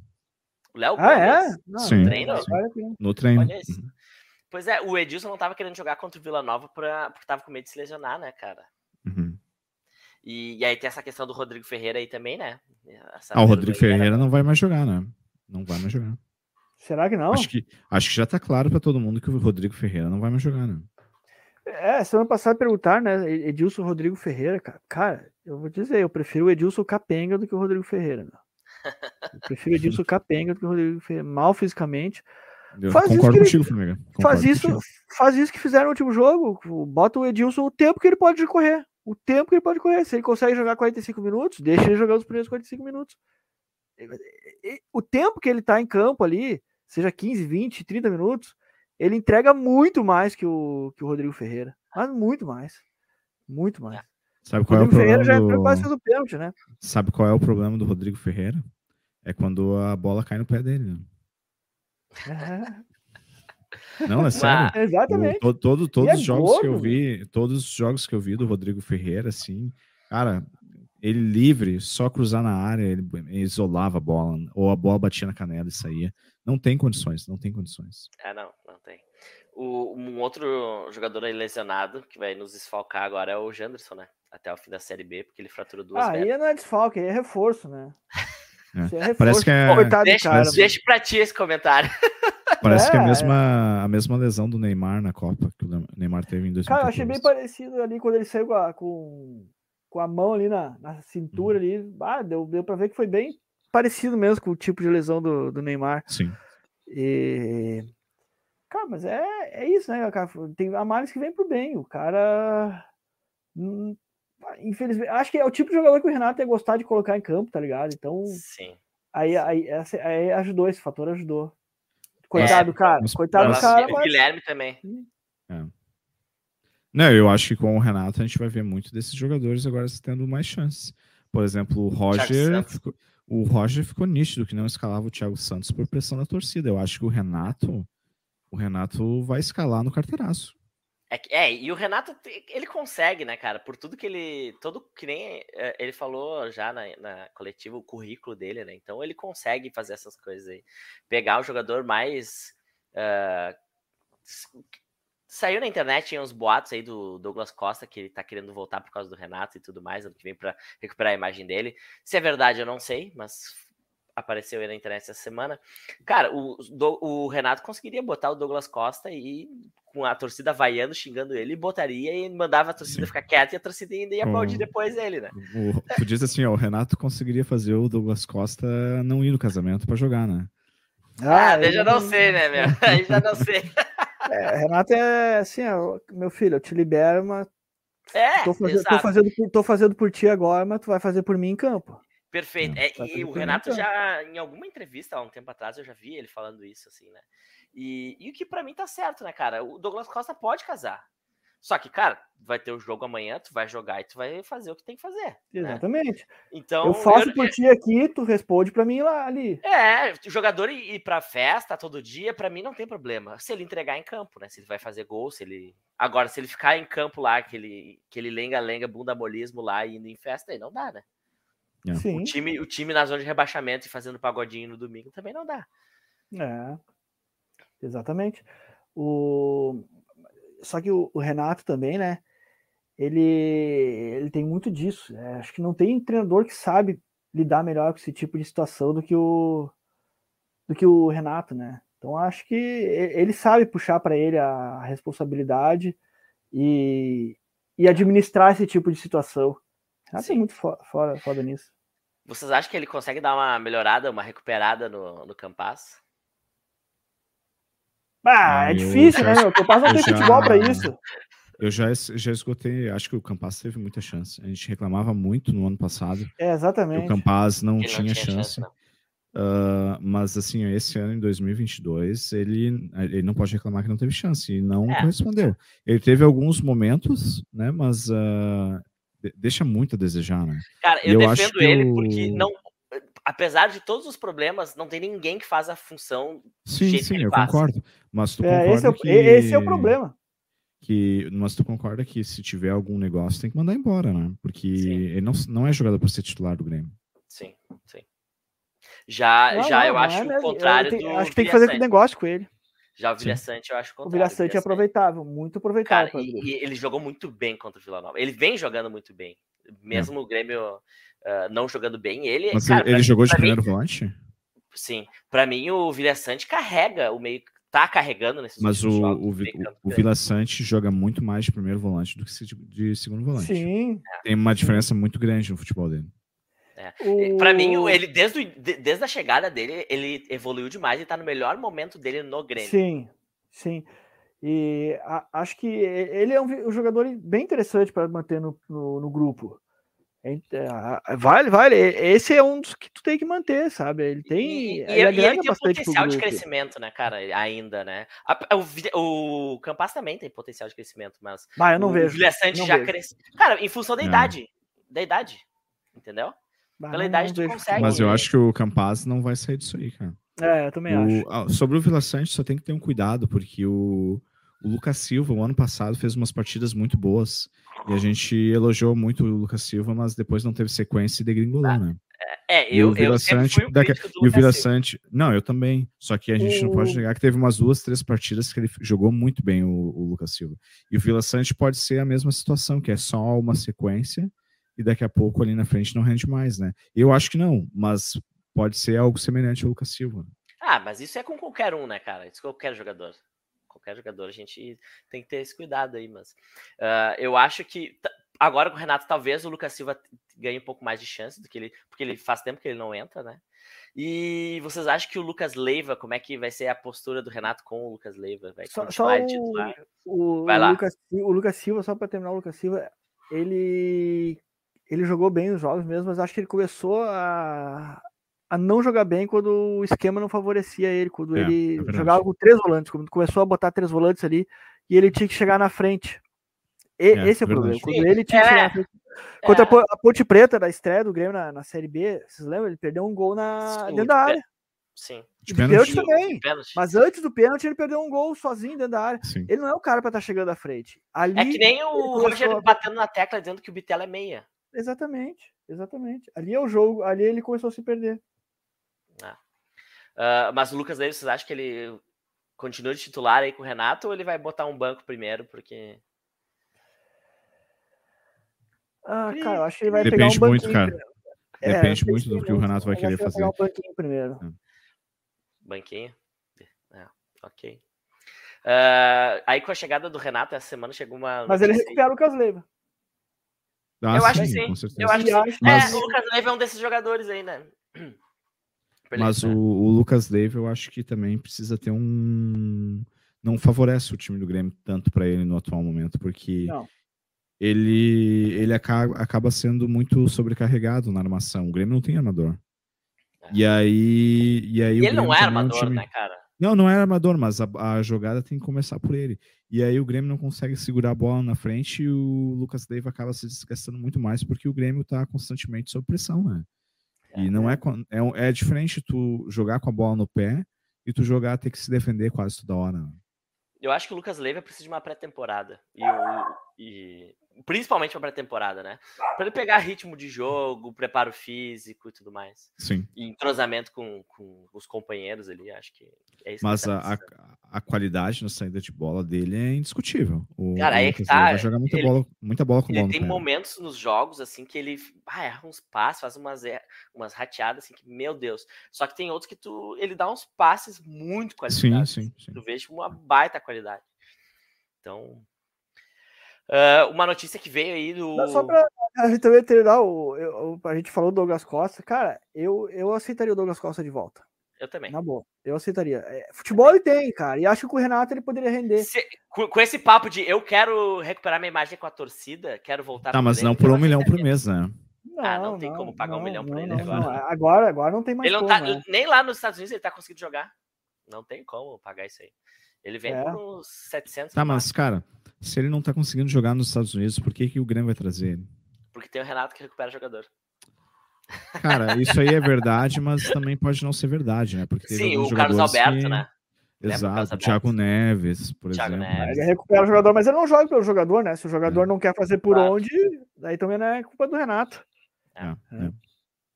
O Léo Ah, é? Gomes? Não, Sim. Treino? sim. No treino. Olha isso. Pois é, o Edilson não tava querendo jogar contra o Vila Nova pra, porque tava com medo de se lesionar, né, cara? E, e aí tem essa questão do Rodrigo Ferreira aí também, né? Essa Ah, o Rodrigo aí, Ferreira não vai mais jogar, né? Não vai mais jogar. Será que não? Acho que, acho que já tá claro pra todo mundo que o Rodrigo Ferreira não vai mais jogar, né? É, semana passada perguntar, né? Edilson Rodrigo Ferreira, cara. Cara, eu vou dizer, eu prefiro o Edilson Capenga do que o Rodrigo Ferreira, meu. Eu prefiro o Edilson Capenga do que o Rodrigo Ferreira. Mal fisicamente. Eu Faz isso concordo que ele- contigo, Formiga. Faz isso, contigo. faz isso que fizeram no último jogo. Bota o Edilson o tempo que ele pode correr. O tempo que ele pode correr. Se ele consegue jogar 45 minutos, deixa ele jogar os primeiros 45 minutos. O tempo que ele tá em campo ali, seja 15, 20, 30 minutos, ele entrega muito mais que o, que o Rodrigo Ferreira. Mas muito mais. Muito mais. Sabe O qual é o Rodrigo Ferreira problema já entrou quase do... fez o pênalti, né? Sabe qual é o problema do Rodrigo Ferreira? É quando a bola cai no pé dele. Né? Não, é sério. É, exatamente. O- to- todo- todos é os jogos que eu gordo. vi, todos os jogos que eu vi do Rodrigo Ferreira, assim, cara, ele livre, só cruzar na área, ele, ele isolava a bola, ou a bola batia na canela e saía. Não tem condições, não tem condições. É, não, não tem. O, um outro jogador aí lesionado que vai nos desfalcar agora é o Janderson, né? Até o fim da Série B, porque ele fraturou duas Ah, aí não é desfalque, aí é reforço, né? É. Isso é reforço. Parece que é- Coitado Deixa, cara. deixa pra ti esse comentário. Parece que é a É, mesma, a mesma lesão do Neymar na Copa, que o Neymar teve em 2014. Cara, eu achei bem parecido ali quando ele saiu com a, com, com a mão ali na, na cintura ali. Ah, deu, deu pra ver que foi bem parecido mesmo com o tipo de lesão do, do Neymar. Sim. E... Cara, mas é, é isso, né, cara? Tem análises que vem pro bem. O cara. hum, Infelizmente, acho que é o tipo de jogador que o Renato ia gostar de colocar em campo, tá ligado? Então, Sim. aí, aí, essa- aí ajudou, esse fator ajudou. Coitado do É, cara, mas- coitado do mas- cara, o mas Guilherme também. Não, eu acho que com o Renato a gente vai ver muito desses jogadores agora tendo mais chances. Por exemplo, o Roger, ficou, o Roger ficou nítido que não escalava o Thiago Santos por pressão da torcida. Eu acho que o Renato, o Renato vai escalar no carteiraço. É, é, e o Renato, ele consegue, né, cara? Por tudo que ele. Todo que nem é, ele falou já na, na coletiva, o currículo dele, né? Então ele consegue fazer essas coisas aí. Pegar o jogador mais. s- saiu na internet tinha uns boatos aí do Douglas Costa que ele tá querendo voltar por causa do Renato e tudo mais, ano que vem pra recuperar a imagem dele. Se é verdade, eu não sei, mas apareceu aí na internet essa semana. Cara, o, Do- o Renato conseguiria botar o Douglas Costa e com a torcida vaiando, xingando ele, botaria e mandava a torcida Sim. ficar quieta e a torcida ainda ia aplaudir depois ele, né? O, tu diz assim, ó, o Renato conseguiria fazer o Douglas Costa não ir no casamento para jogar, né? Ah, daí já não sei, né, meu? Aí já não sei. É, Renato é assim, ó, meu filho, eu te libero, mas É, tô fazendo, tô, fazendo, por- tô fazendo por ti agora, mas tu vai fazer por mim em campo. Perfeito. É, tá e o Renato já, em alguma entrevista há um tempo atrás, eu já vi ele falando isso, assim, né? E, e o que pra mim tá certo, né, cara? O Douglas Costa pode casar. Só que, cara, vai ter o jogo amanhã, tu vai jogar e tu vai fazer o que tem que fazer. né? Exatamente. Então, eu faço por ti aqui, tu responde pra mim lá ali. É, jogador ir pra festa todo dia, pra mim não tem problema. Se ele entregar em campo, né? Se ele vai fazer gol, se ele. Agora, se ele ficar em campo lá, que ele, que ele lenga-lenga, bunda molismo lá e indo em festa, aí não dá, né? É. Sim. O time, o time na zona de rebaixamento e fazendo pagodinho no domingo também não dá. É. Exatamente. O... Só que o, o Renato também, né? Ele, ele tem muito disso. né? Acho que não tem treinador que sabe lidar melhor com esse tipo de situação do que o do que o Renato, né? Então acho que ele sabe puxar para ele a responsabilidade e, e administrar esse tipo de situação. Renato é Sim. muito fo- fora, foda nisso. Vocês acham que ele consegue dar uma melhorada, uma recuperada no, no Campaz? Ah, é eu difícil, já- né? O Campaz não eu tem já- futebol para isso. Eu já, já esgotei, acho que o Campaz teve muita chance. A gente reclamava muito no ano passado É, que exatamente. o Campaz não Ele tinha, chance. não. Ah, mas assim, esse ano, em 2022, ele, ele não pode reclamar que não teve chance e não É. correspondeu. Ele teve alguns momentos, né? Mas ah, deixa muito a desejar, né? Cara, eu, eu acho defendo que ele o- porque não. Apesar de todos os problemas, não tem ninguém que faz a função Sim, sim, eu passa. concordo. Mas tu é, concorda esse é, o, que... esse é o problema. Que, mas tu concorda que se tiver algum negócio tem que mandar embora, né? Porque sim. ele não, não é jogador para ser titular do Grêmio. Sim, sim. Já, não, já não, eu acho é o contrário tenho, do Acho que tem que fazer negócio com ele. Já o Vilha Sante eu acho o Vilha Sante é aproveitável, muito aproveitável. Cara, e, e, ele jogou muito bem contra o Vila Nova. Ele vem jogando muito bem. Mesmo é. o Grêmio uh, não jogando bem, ele. Mas cara, ele, jogou de primeiro volante? Sim. Para mim, o Vilha Sante carrega o meio. Tá carregando nesses Mas o, jogos, o, o, o Vila Sante joga muito mais de primeiro volante do que de segundo volante. Sim. Tem uma diferença muito grande no futebol dele. É. O... Para mim, ele desde, desde a chegada dele, ele evoluiu demais e tá no melhor momento dele no Grêmio. Sim, sim. E a, acho que ele é um, um jogador bem interessante para manter no, no, no grupo. É, é, vale, vale. Esse é um dos que tu tem que manter, sabe? Ele tem. E, ele, e ele tem potencial de crescimento, né, cara? Ainda, né? o, o Campas também tem potencial de crescimento, mas. Mas eu não o vejo. O Vilhaçante já cresce. Cara, em função da é. idade. Da idade. Entendeu? Bah, Pela idade tu consegue. Mas eu acho que o Campaz não vai sair disso aí, cara. É, eu também o, acho. Sobre o Vila Sante, só tem que ter um cuidado, porque o, o Lucas Silva, o ano passado, fez umas partidas muito boas. E a gente elogiou muito o Lucas Silva, mas depois não teve sequência e degringolou, ah, né? É, eu, e o eu Sante, daqui, E o Vila Sante. Não, eu também. Só que a gente o... não pode negar que teve umas duas, três partidas que ele jogou muito bem, o, o Lucas Silva. E o Vila Sante pode ser a mesma situação, que é só uma sequência e daqui a pouco ali na frente não rende mais, né? Eu acho que não, mas pode ser algo semelhante ao Lucas Silva. Ah, mas isso é com qualquer um, né, cara? Isso é qualquer jogador. Qualquer jogador, a gente tem que ter esse cuidado aí, mas uh, eu acho que agora com o Renato, talvez o Lucas Silva ganhe um pouco mais de chance do que ele, porque ele faz tempo que ele não entra, né? E vocês acham que o Lucas Leiva, como é que vai ser a postura do Renato com o Lucas Leiva? Vai só, só o, o, vai lá. Lucas, o Lucas Silva, só para terminar, o Lucas Silva, ele ele jogou bem os jogos mesmo, mas acho que ele começou a, a não jogar bem quando o esquema não favorecia ele, quando é, ele é jogava com três volantes, quando começou a botar três volantes ali e ele tinha que chegar na frente. E, é, esse é o problema. Quando ele tinha que chegar na frente. Contra é. a Ponte Preta da estreia do Grêmio na, na Série B, vocês lembram? Ele perdeu um gol na, Sim, dentro da área. Sim. De, de pênalti também. Mas antes do pênalti, ele perdeu um gol sozinho dentro da área. Sim. Ele não é o cara para estar tá chegando à frente. Ali, é que nem o Roger batendo na tecla dizendo que o Bitelo é meia. Exatamente, exatamente. Ali é o jogo, ali ele começou a se perder. Ah. Uh, mas o Lucas Davis, vocês acham que ele continua de titular aí com o Renato ou ele vai botar um banco primeiro? Porque. Ah, cara, eu acho que ele vai Depende pegar um muito, cara. É, Depende muito do que o Renato vai querer fazer. Vai pegar um banquinho primeiro. É. Banquinho? É, ok. Uh, aí com a chegada do Renato, essa semana chegou uma. Mas ele recupera o Lucas Leiva. Ah, eu sim, acho que sim. Eu acho que sim. Mas... É, o Lucas Leiva é um desses jogadores aí, né? Mas o, o, Lucas Leiva, eu acho que também precisa ter um. Não favorece o time do Grêmio tanto para ele no atual momento, porque não. ele, ele acaba, acaba sendo muito sobrecarregado na armação. O Grêmio não tem armador. É. E aí. E aí e ele não é armador, é um time... né, cara? Não, não é armador, mas a, a, jogada tem que começar por ele. E aí o Grêmio não consegue segurar a bola na frente e o Lucas Leiva acaba se desgastando muito mais porque o Grêmio está constantemente sob pressão, né? E não é, é, é diferente tu jogar com a bola no pé e tu jogar ter que se defender quase toda hora. Né? Eu acho que o Lucas Leiva precisa de uma pré-temporada. E, e, principalmente uma pré-temporada, né? Para ele pegar ritmo de jogo, preparo físico e tudo mais. Sim. E entrosamento com, com os companheiros ali, acho que é isso. Mas que tá a, a, qualidade na saída de bola dele é indiscutível. O, Cara, aí é que tá. Vai jogar muita ele, bola, muita bola com ele bola. Tem momentos nos jogos assim que ele ah, erra uns passes, faz umas, umas rateadas assim que, meu Deus. Só que tem outros que tu ele dá uns passes muito qualificados. Sim, sim, sim. Tu vê uma baita qualidade. Então, Uh, uma notícia que veio aí do. Não, só pra a gente também terminar, o, eu, a gente falou do Douglas Costa. Cara, eu, eu aceitaria o Douglas Costa de volta. Eu também. Na boa, eu aceitaria. É, futebol ele tem, cara, e acho que com o Renato ele poderia render. Se, com, com, esse papo de eu quero recuperar minha imagem com a torcida, quero voltar. Tá, mas não por um milhão por mês, né? Não, ah, não, não tem como pagar não, um milhão por ele agora. agora. Agora não tem mais. Ele não como, tá, né? Nem lá nos Estados Unidos ele tá conseguindo jogar. Não tem como pagar isso aí. Ele vem é. por uns 700. Tá, mas, cara, se ele não tá conseguindo jogar nos Estados Unidos, por que, que o Grêmio vai trazer ele? Porque tem o Renato que recupera jogador. Cara, isso aí é verdade, mas também pode não ser verdade, né? Porque Sim, o Carlos Alberto, que... né? Exato. da Thiago. Neves, por Thiago exemplo. Neves. Ele recupera o jogador, mas ele não joga pelo jogador, né? Se o jogador É. não quer fazer por Claro. onde, daí também não é culpa do Renato. É, É. é.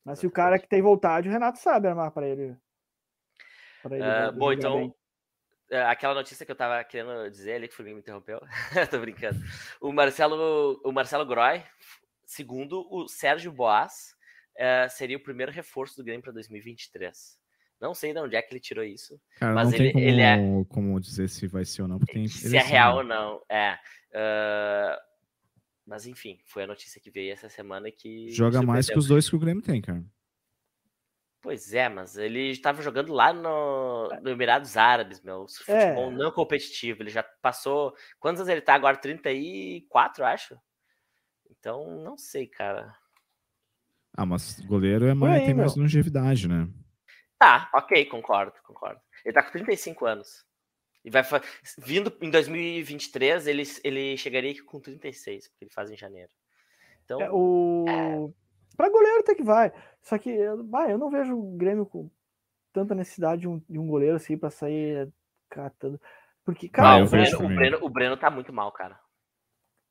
Mas se o cara que tem vontade, o Renato sabe armar pra ele. Pra ele jogar bom, bem. então, é, aquela notícia que eu tava querendo dizer ali, que o Fluminense me interrompeu. Tô brincando. O Marcelo, o Marcelo Groy, segundo o Sérgio Boas, é, seria o primeiro reforço do Grêmio para 2023. Não sei de onde é que ele tirou isso. Cara, Mas não tem ele- como, ele é- como dizer se vai ser ou não, porque tem se é real ou não. É. ah, mas enfim, foi a notícia que veio essa semana que. Joga mais que os dois que o Grêmio tem, cara. Pois é, mas ele estava jogando lá no, no Emirados Árabes, meu. É. Futebol não competitivo. Ele já passou. Quantos anos ele tá agora? 34, eu acho. Então, não sei, cara. Ah, mas goleiro é mais, aí, tem mais longevidade, né? Tá, ok, concordo, concordo. Ele tá com 35 anos. E vai vindo em 2023, ele, ele chegaria aqui com 36, porque ele faz em janeiro. Então, É, o... Pra goleiro até que vai. Só que eu- bah, eu não vejo o Grêmio com tanta necessidade de um, de um goleiro assim pra sair catando. Porque, Ah, cara, não, eu o, Breno, o. Breno, o Breno tá muito mal, cara.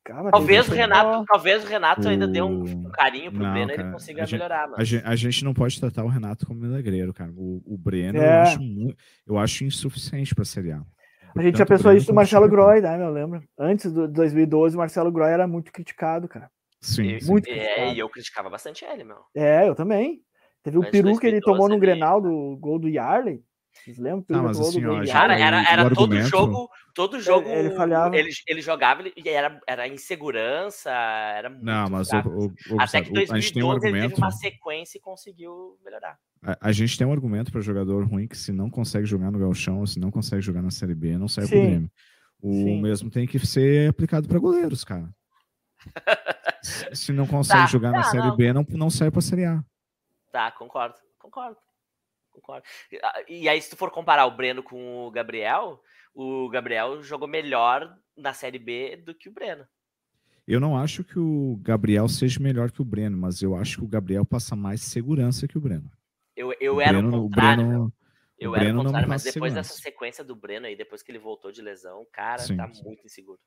calma, Talvez o Renato, talvez o Renato ainda dê um, um carinho pro Não, Breno e ele cara, consiga a gente- melhorar, A gente, a gente não pode tratar o Renato como milagreiro, cara. O, o Breno eu, É. acho mu- eu acho insuficiente pra Série A. A gente já pensou isso do Marcelo. Groy, né, meu? Lembra? Antes do 2012, o Marcelo Groy era muito criticado, cara. Sim, E- sim. muito é, e eu criticava bastante ele, meu. É, eu também. Teve o Antes de peru que ele 2012 tomou no ele- Grenal do gol do Yarley. Vocês lembram? O peru Ah, mas assim, gol ó, Cara, era, era todo argumento- jogo, todo jogo ele falhava. ele, ele jogava ele- e era, era insegurança, era muito Não, mas o, fraco. o, o, Até que Gustavo, a gente tem um 2012 ele teve argumento. uma sequência e conseguiu melhorar. A, a gente tem um argumento para jogador ruim que se não consegue jogar no Gauchão, se não consegue jogar na Série B, não sai pro Sim. Grêmio. O Sim. mesmo tem que ser aplicado para goleiros, cara. se, não consegue Tá, jogar na tá, Série não. B, não, não sai pra Série A. Tá, concordo, concordo. Concordo. E- aí, se tu for comparar o Breno com o Gabriel, o Gabriel jogou melhor na Série B do que o Breno. Eu não acho que o Gabriel seja melhor que o Breno, mas eu acho que o Gabriel passa mais segurança que o Breno. Eu, eu o era Breno, o o contrário. Breno, meu. Eu o era Breno o não contrário, mas depois segurança. dessa sequência do Breno aí, depois que ele voltou de lesão, cara, Sim, tá sim. muito inseguro.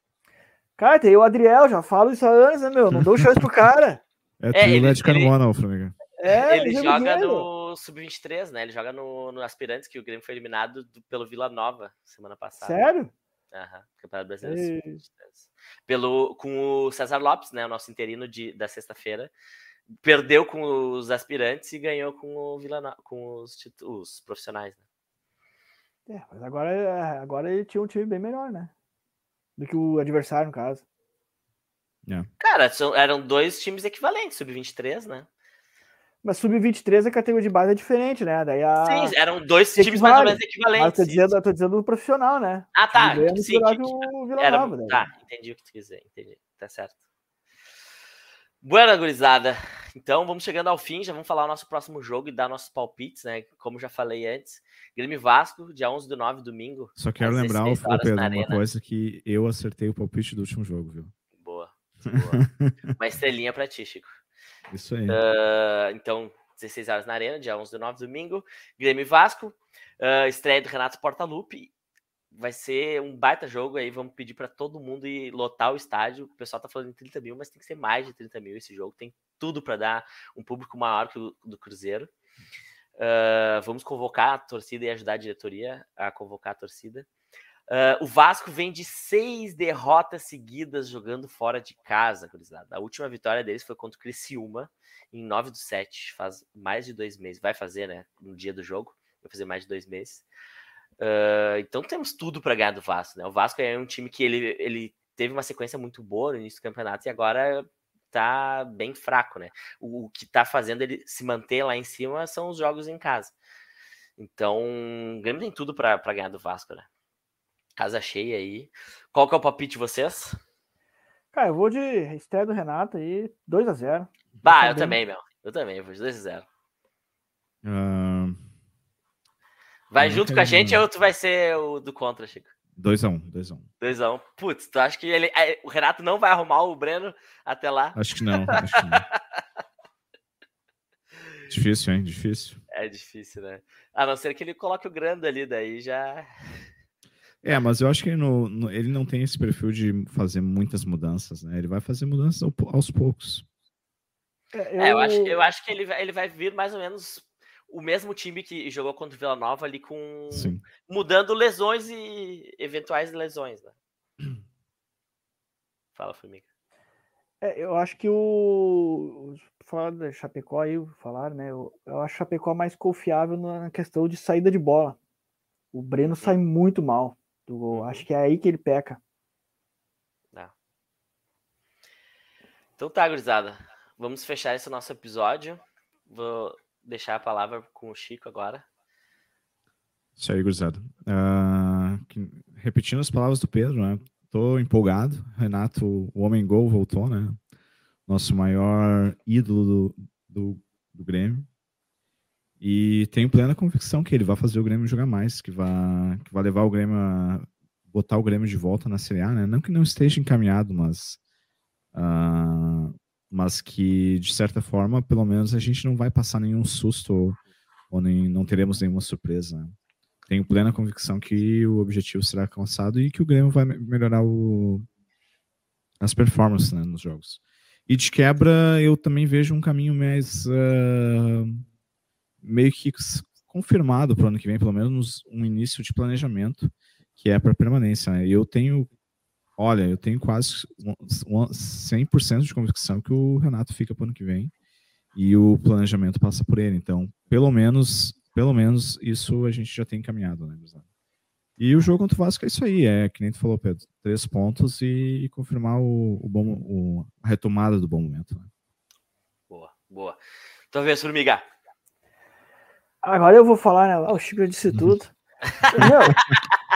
Cara, tem o Adriel, já falo isso há anos, né, meu? Não dou chance pro cara. é, É, ele- é de Carmona, ô, Flamengo. É, ele joga no Sub-23, né? Ele joga no, no Aspirantes, que o Grêmio foi eliminado do- pelo Vila Nova semana passada. Sério? Aham, Campeonato Brasileiro Ei. Sub-23. Pelo, com o César Lopes, né? O nosso interino de, da sexta-feira. Perdeu com os aspirantes e ganhou com o Vila no... com os, titu- os profissionais. Né? É, mas agora, é, agora ele tinha um time bem melhor, né? Do que o adversário, no caso. Cara, são- eram dois times equivalentes, Sub-23, né? Mas sub-23 a categoria de base é diferente, né? Daí a. Sim, eram dois times mais ou menos Mas eu equivalentes. tô dizendo, eu tô dizendo do profissional, né? Ah, tá. Sim, melhor que- Vila Era, Nova, né? tá, entendi o que tu quis dizer, entendi. Tá certo. Buena, gurizada. Então, vamos chegando ao fim, já vamos falar o nosso próximo jogo e dar nossos palpites, né? Como já falei antes. Grêmio Vasco, dia 11 do 9, domingo. Só quero lembrar, ô, 16 ô, horas Pedro, uma coisa que eu acertei o palpite do último jogo, viu? Boa. boa. Uma estrelinha pra ti, Chico. Isso aí. Ah, então, 16 horas na Arena, dia 11 do 9, domingo. Grêmio Vasco. Ah, estreia do Renato Portaluppi. Vai ser um baita jogo aí. Vamos pedir para todo mundo ir lotar o estádio. O pessoal tá falando em 30 mil, mas tem que ser mais de 30 mil esse jogo. Tem tudo para dar um público maior que o do Cruzeiro. Ah, vamos convocar a torcida e ajudar a diretoria a convocar a torcida. Ah, o Vasco vem de seis derrotas seguidas jogando fora de casa, gurizada. A última vitória deles foi contra o Criciúma em 9 do 7, faz mais de dois meses. Vai fazer, né? No dia do jogo, vai fazer mais de dois meses. Ah, então temos tudo para ganhar do Vasco, né? O Vasco é um time que ele, ele teve uma sequência muito boa no início do campeonato e agora tá bem fraco, né? O, o que tá fazendo ele se manter lá em cima são os jogos em casa. Então, o Grêmio tem tudo para ganhar do Vasco, né? Casa cheia aí. Qual que é o palpite de vocês? Cara, eu vou de estreia do Renato aí, 2x0. Bah, Tá eu também, meu. Eu também, vou de 2 a 0. Ah, Vai junto com a gente ou tu vai ser o do contra, Chico? 2x1, 2x1. 2 a 1. Putz, tu acha que ele, eh, o Renato não vai arrumar o Breno até lá? Acho que não, acho que não. Difícil, hein? Difícil. É É difícil, né? A não ser que ele coloque o grande ali, daí já. É, mas eu acho que ele, no, no, ele não tem esse perfil de fazer muitas mudanças, né? Ele vai fazer mudanças aos poucos. É, eu... É, eu, acho, eu acho que ele vai, ele vai vir mais ou menos o mesmo time que jogou contra o Vila Nova ali com Sim. mudando lesões e eventuais lesões, né? Fala, Formiga. É, eu acho que o. Falar da Chapecó aí, falar, né? Eu, eu acho Chapecó mais confiável na questão de saída de bola. O Breno sai muito mal. Eu acho que é aí que ele peca. Tá. Então tá, gurizada. Vamos fechar esse nosso episódio. Vou deixar a palavra com o Chico agora. Isso aí, gurizada. Uh, repetindo as palavras do Pedro, né? Tô empolgado. Renato, o homem gol, voltou, né? Nosso maior ídolo do, do, do Grêmio. E tenho plena convicção que ele vai fazer o Grêmio jogar mais, que vai, que vai levar o Grêmio a botar o Grêmio de volta na Série A, né? Não que não esteja encaminhado, mas uh, mas que de certa forma, pelo menos a gente não vai passar nenhum susto ou, nem não teremos nenhuma surpresa. Tenho plena convicção que o objetivo será alcançado e que o Grêmio vai melhorar o, as performances né, nos jogos. E de quebra, eu também vejo um caminho mais uh, meio que confirmado para o ano que vem, pelo menos um início de planejamento, que é para permanência. Né? Eu tenho, olha, eu tenho quase 100% de convicção que o Renato fica para o ano que vem e o planejamento passa por ele. Então, pelo menos pelo menos isso a gente já tem encaminhado, né, Gustavo? E o jogo contra o Vasco é isso aí, é que nem tu falou, Pedro, três pontos e, e confirmar o, o bom, o, a retomada do bom momento. Né? Boa, boa. Então, vez, Formiga. Agora eu vou falar, né? O Chico disse tudo. Meu,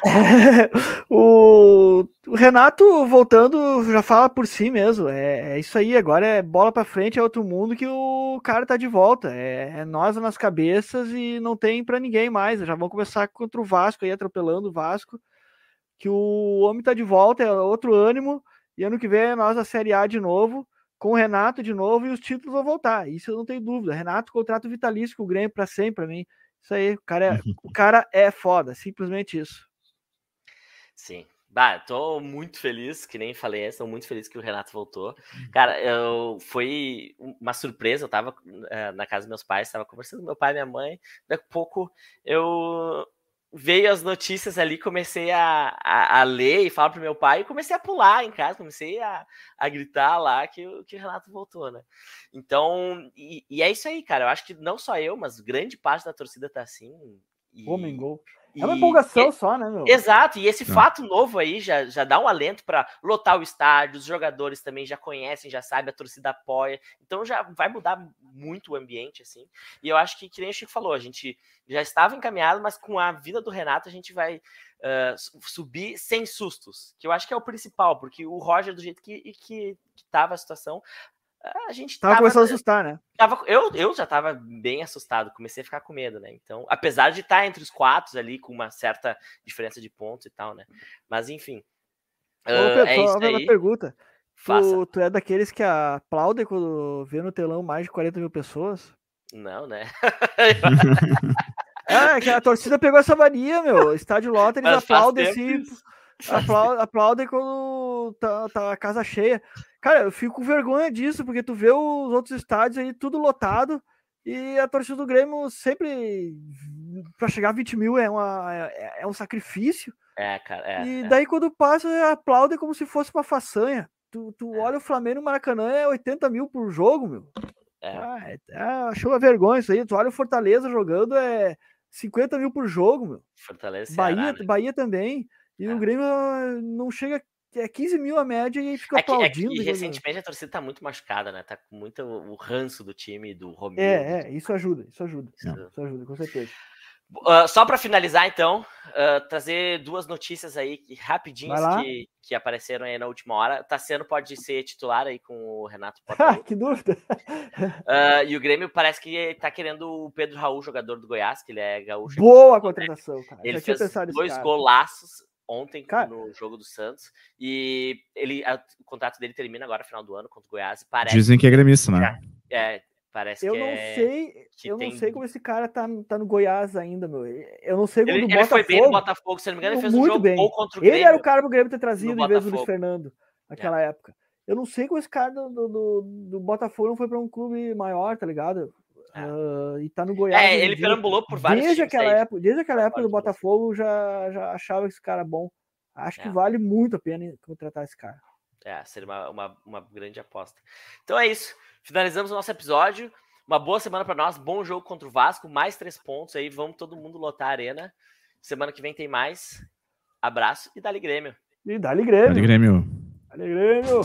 o, o, Renato voltando já fala por si mesmo. É, é, isso aí, agora é bola para frente, é outro mundo que o cara tá de volta. É, é nós nas cabeças e não tem para ninguém mais. Já vão começar contra o Vasco aí, atropelando o Vasco. Que o homem tá de volta, é outro ânimo. E ano que vem é nós a Série A de novo, com o Renato de novo e os títulos vão voltar. Isso eu não tenho dúvida. Renato, contrato vitalício com o Grêmio para sempre, para mim. Isso aí, o cara, é, o cara é foda, simplesmente isso. Sim. Bah, tô muito feliz, que nem falei, estou muito feliz que o Renato voltou. Uhum. Cara, eu, foi uma surpresa, eu tava uh, na casa dos meus pais, tava conversando com meu pai e minha mãe, daqui a pouco eu veio as notícias ali, comecei a, a, a, ler e falar pro meu pai, e comecei a pular em casa, comecei a, a gritar lá que, que o Renato voltou, né? Então, e, e, é isso aí, cara, eu acho que não só eu, mas grande parte da torcida tá assim. E... Homem gol. É uma empolgação e, só, né, meu? Exato, e esse é. fato novo aí já, já dá um alento para lotar o estádio, os jogadores também já conhecem, já sabem, a torcida apoia, então já vai mudar muito o ambiente, assim. E eu acho que, que nem o Chico falou, a gente já estava encaminhado, mas com a vida do Renato a gente vai uh, subir sem sustos, que eu acho que é o principal, porque o Roger, do jeito que, que, que tava a situação, a gente tava, tava começando a assustar, né? Tava, eu, eu já tava bem assustado, comecei a ficar com medo, né? Então, apesar de estar entre os quatro ali, com uma certa diferença de pontos e tal, né? Mas enfim. Ô, Pedro, uh, é isso aí. pergunta. Tu, tu, é daqueles que aplaudem quando vê no telão mais de 40 mil pessoas? Não, né? é, que a torcida pegou essa mania, meu. Estádio lota, eles aplaudem assim. Aplaudem, aplaudem quando tá, tá a casa cheia. Cara, eu fico com vergonha disso, porque tu vê os outros estádios aí tudo lotado e a torcida do Grêmio sempre para chegar a 20 mil é, uma, é, é um sacrifício. É, cara. É, e é. daí quando passa, aplaude como se fosse uma façanha. Tu, tu é. olha o Flamengo no Maracanã, é 80 mil por jogo, meu. É. Ah, é, é, achou uma vergonha isso aí. Tu olha o Fortaleza jogando, é 50 mil por jogo, meu. Fortaleza. Bahia, Ceará, né? Bahia também. E o Grêmio não chega é 15 mil a média e fica é que, aplaudindo. É que, recentemente a torcida tá muito machucada, né? Tá com muito o ranço do time do Romero. É, é, isso ajuda, isso ajuda. Isso, isso ajuda, com certeza. Uh, só para finalizar, então, uh, trazer duas notícias aí rapidinhas que, que apareceram aí na última hora. Tassiano pode ser titular aí com o Renato que dúvida! Uh, e o Grêmio parece que tá querendo o Pedro Raul, jogador do Goiás, que ele é gaúcho. Boa contratação, cara. Ele fez dois golaços ontem Cara, no jogo do Santos. E ele, a, o contrato dele termina agora, final do ano, contra o Goiás. Parece dizem que é gremista, né? é, Parece eu não é... sei, eu tem- não sei como esse cara tá, tá no Goiás ainda, meu. Eu não sei como Ele, do ele foi bem no Botafogo. Botafogo, se não me engano, ele fez um jogo bem. contra o Ele Grêmio. era o cara pro Grêmio ter trazido em vez do Luiz Botafogo. Fernando naquela época. Eu não sei como esse cara do, do, do- Botafogo não foi pra um clube maior, tá ligado? É. Ah, e tá no Goiás. É, ele perambulou por vários desde times aquela aí. época, desde aquela época do. Botafogo já, já achava esse cara bom. Acho que É. vale muito a pena contratar esse cara. É, seria uma, uma, uma grande aposta. Então é isso. Finalizamos o nosso episódio. Uma boa semana para nós. Bom jogo contra o Vasco. Mais três pontos aí. Vamos todo mundo lotar a arena. Semana que vem tem mais. Abraço e dali Grêmio. E dá-lhe Grêmio. Dale Grêmio. Dá-lhe Grêmio.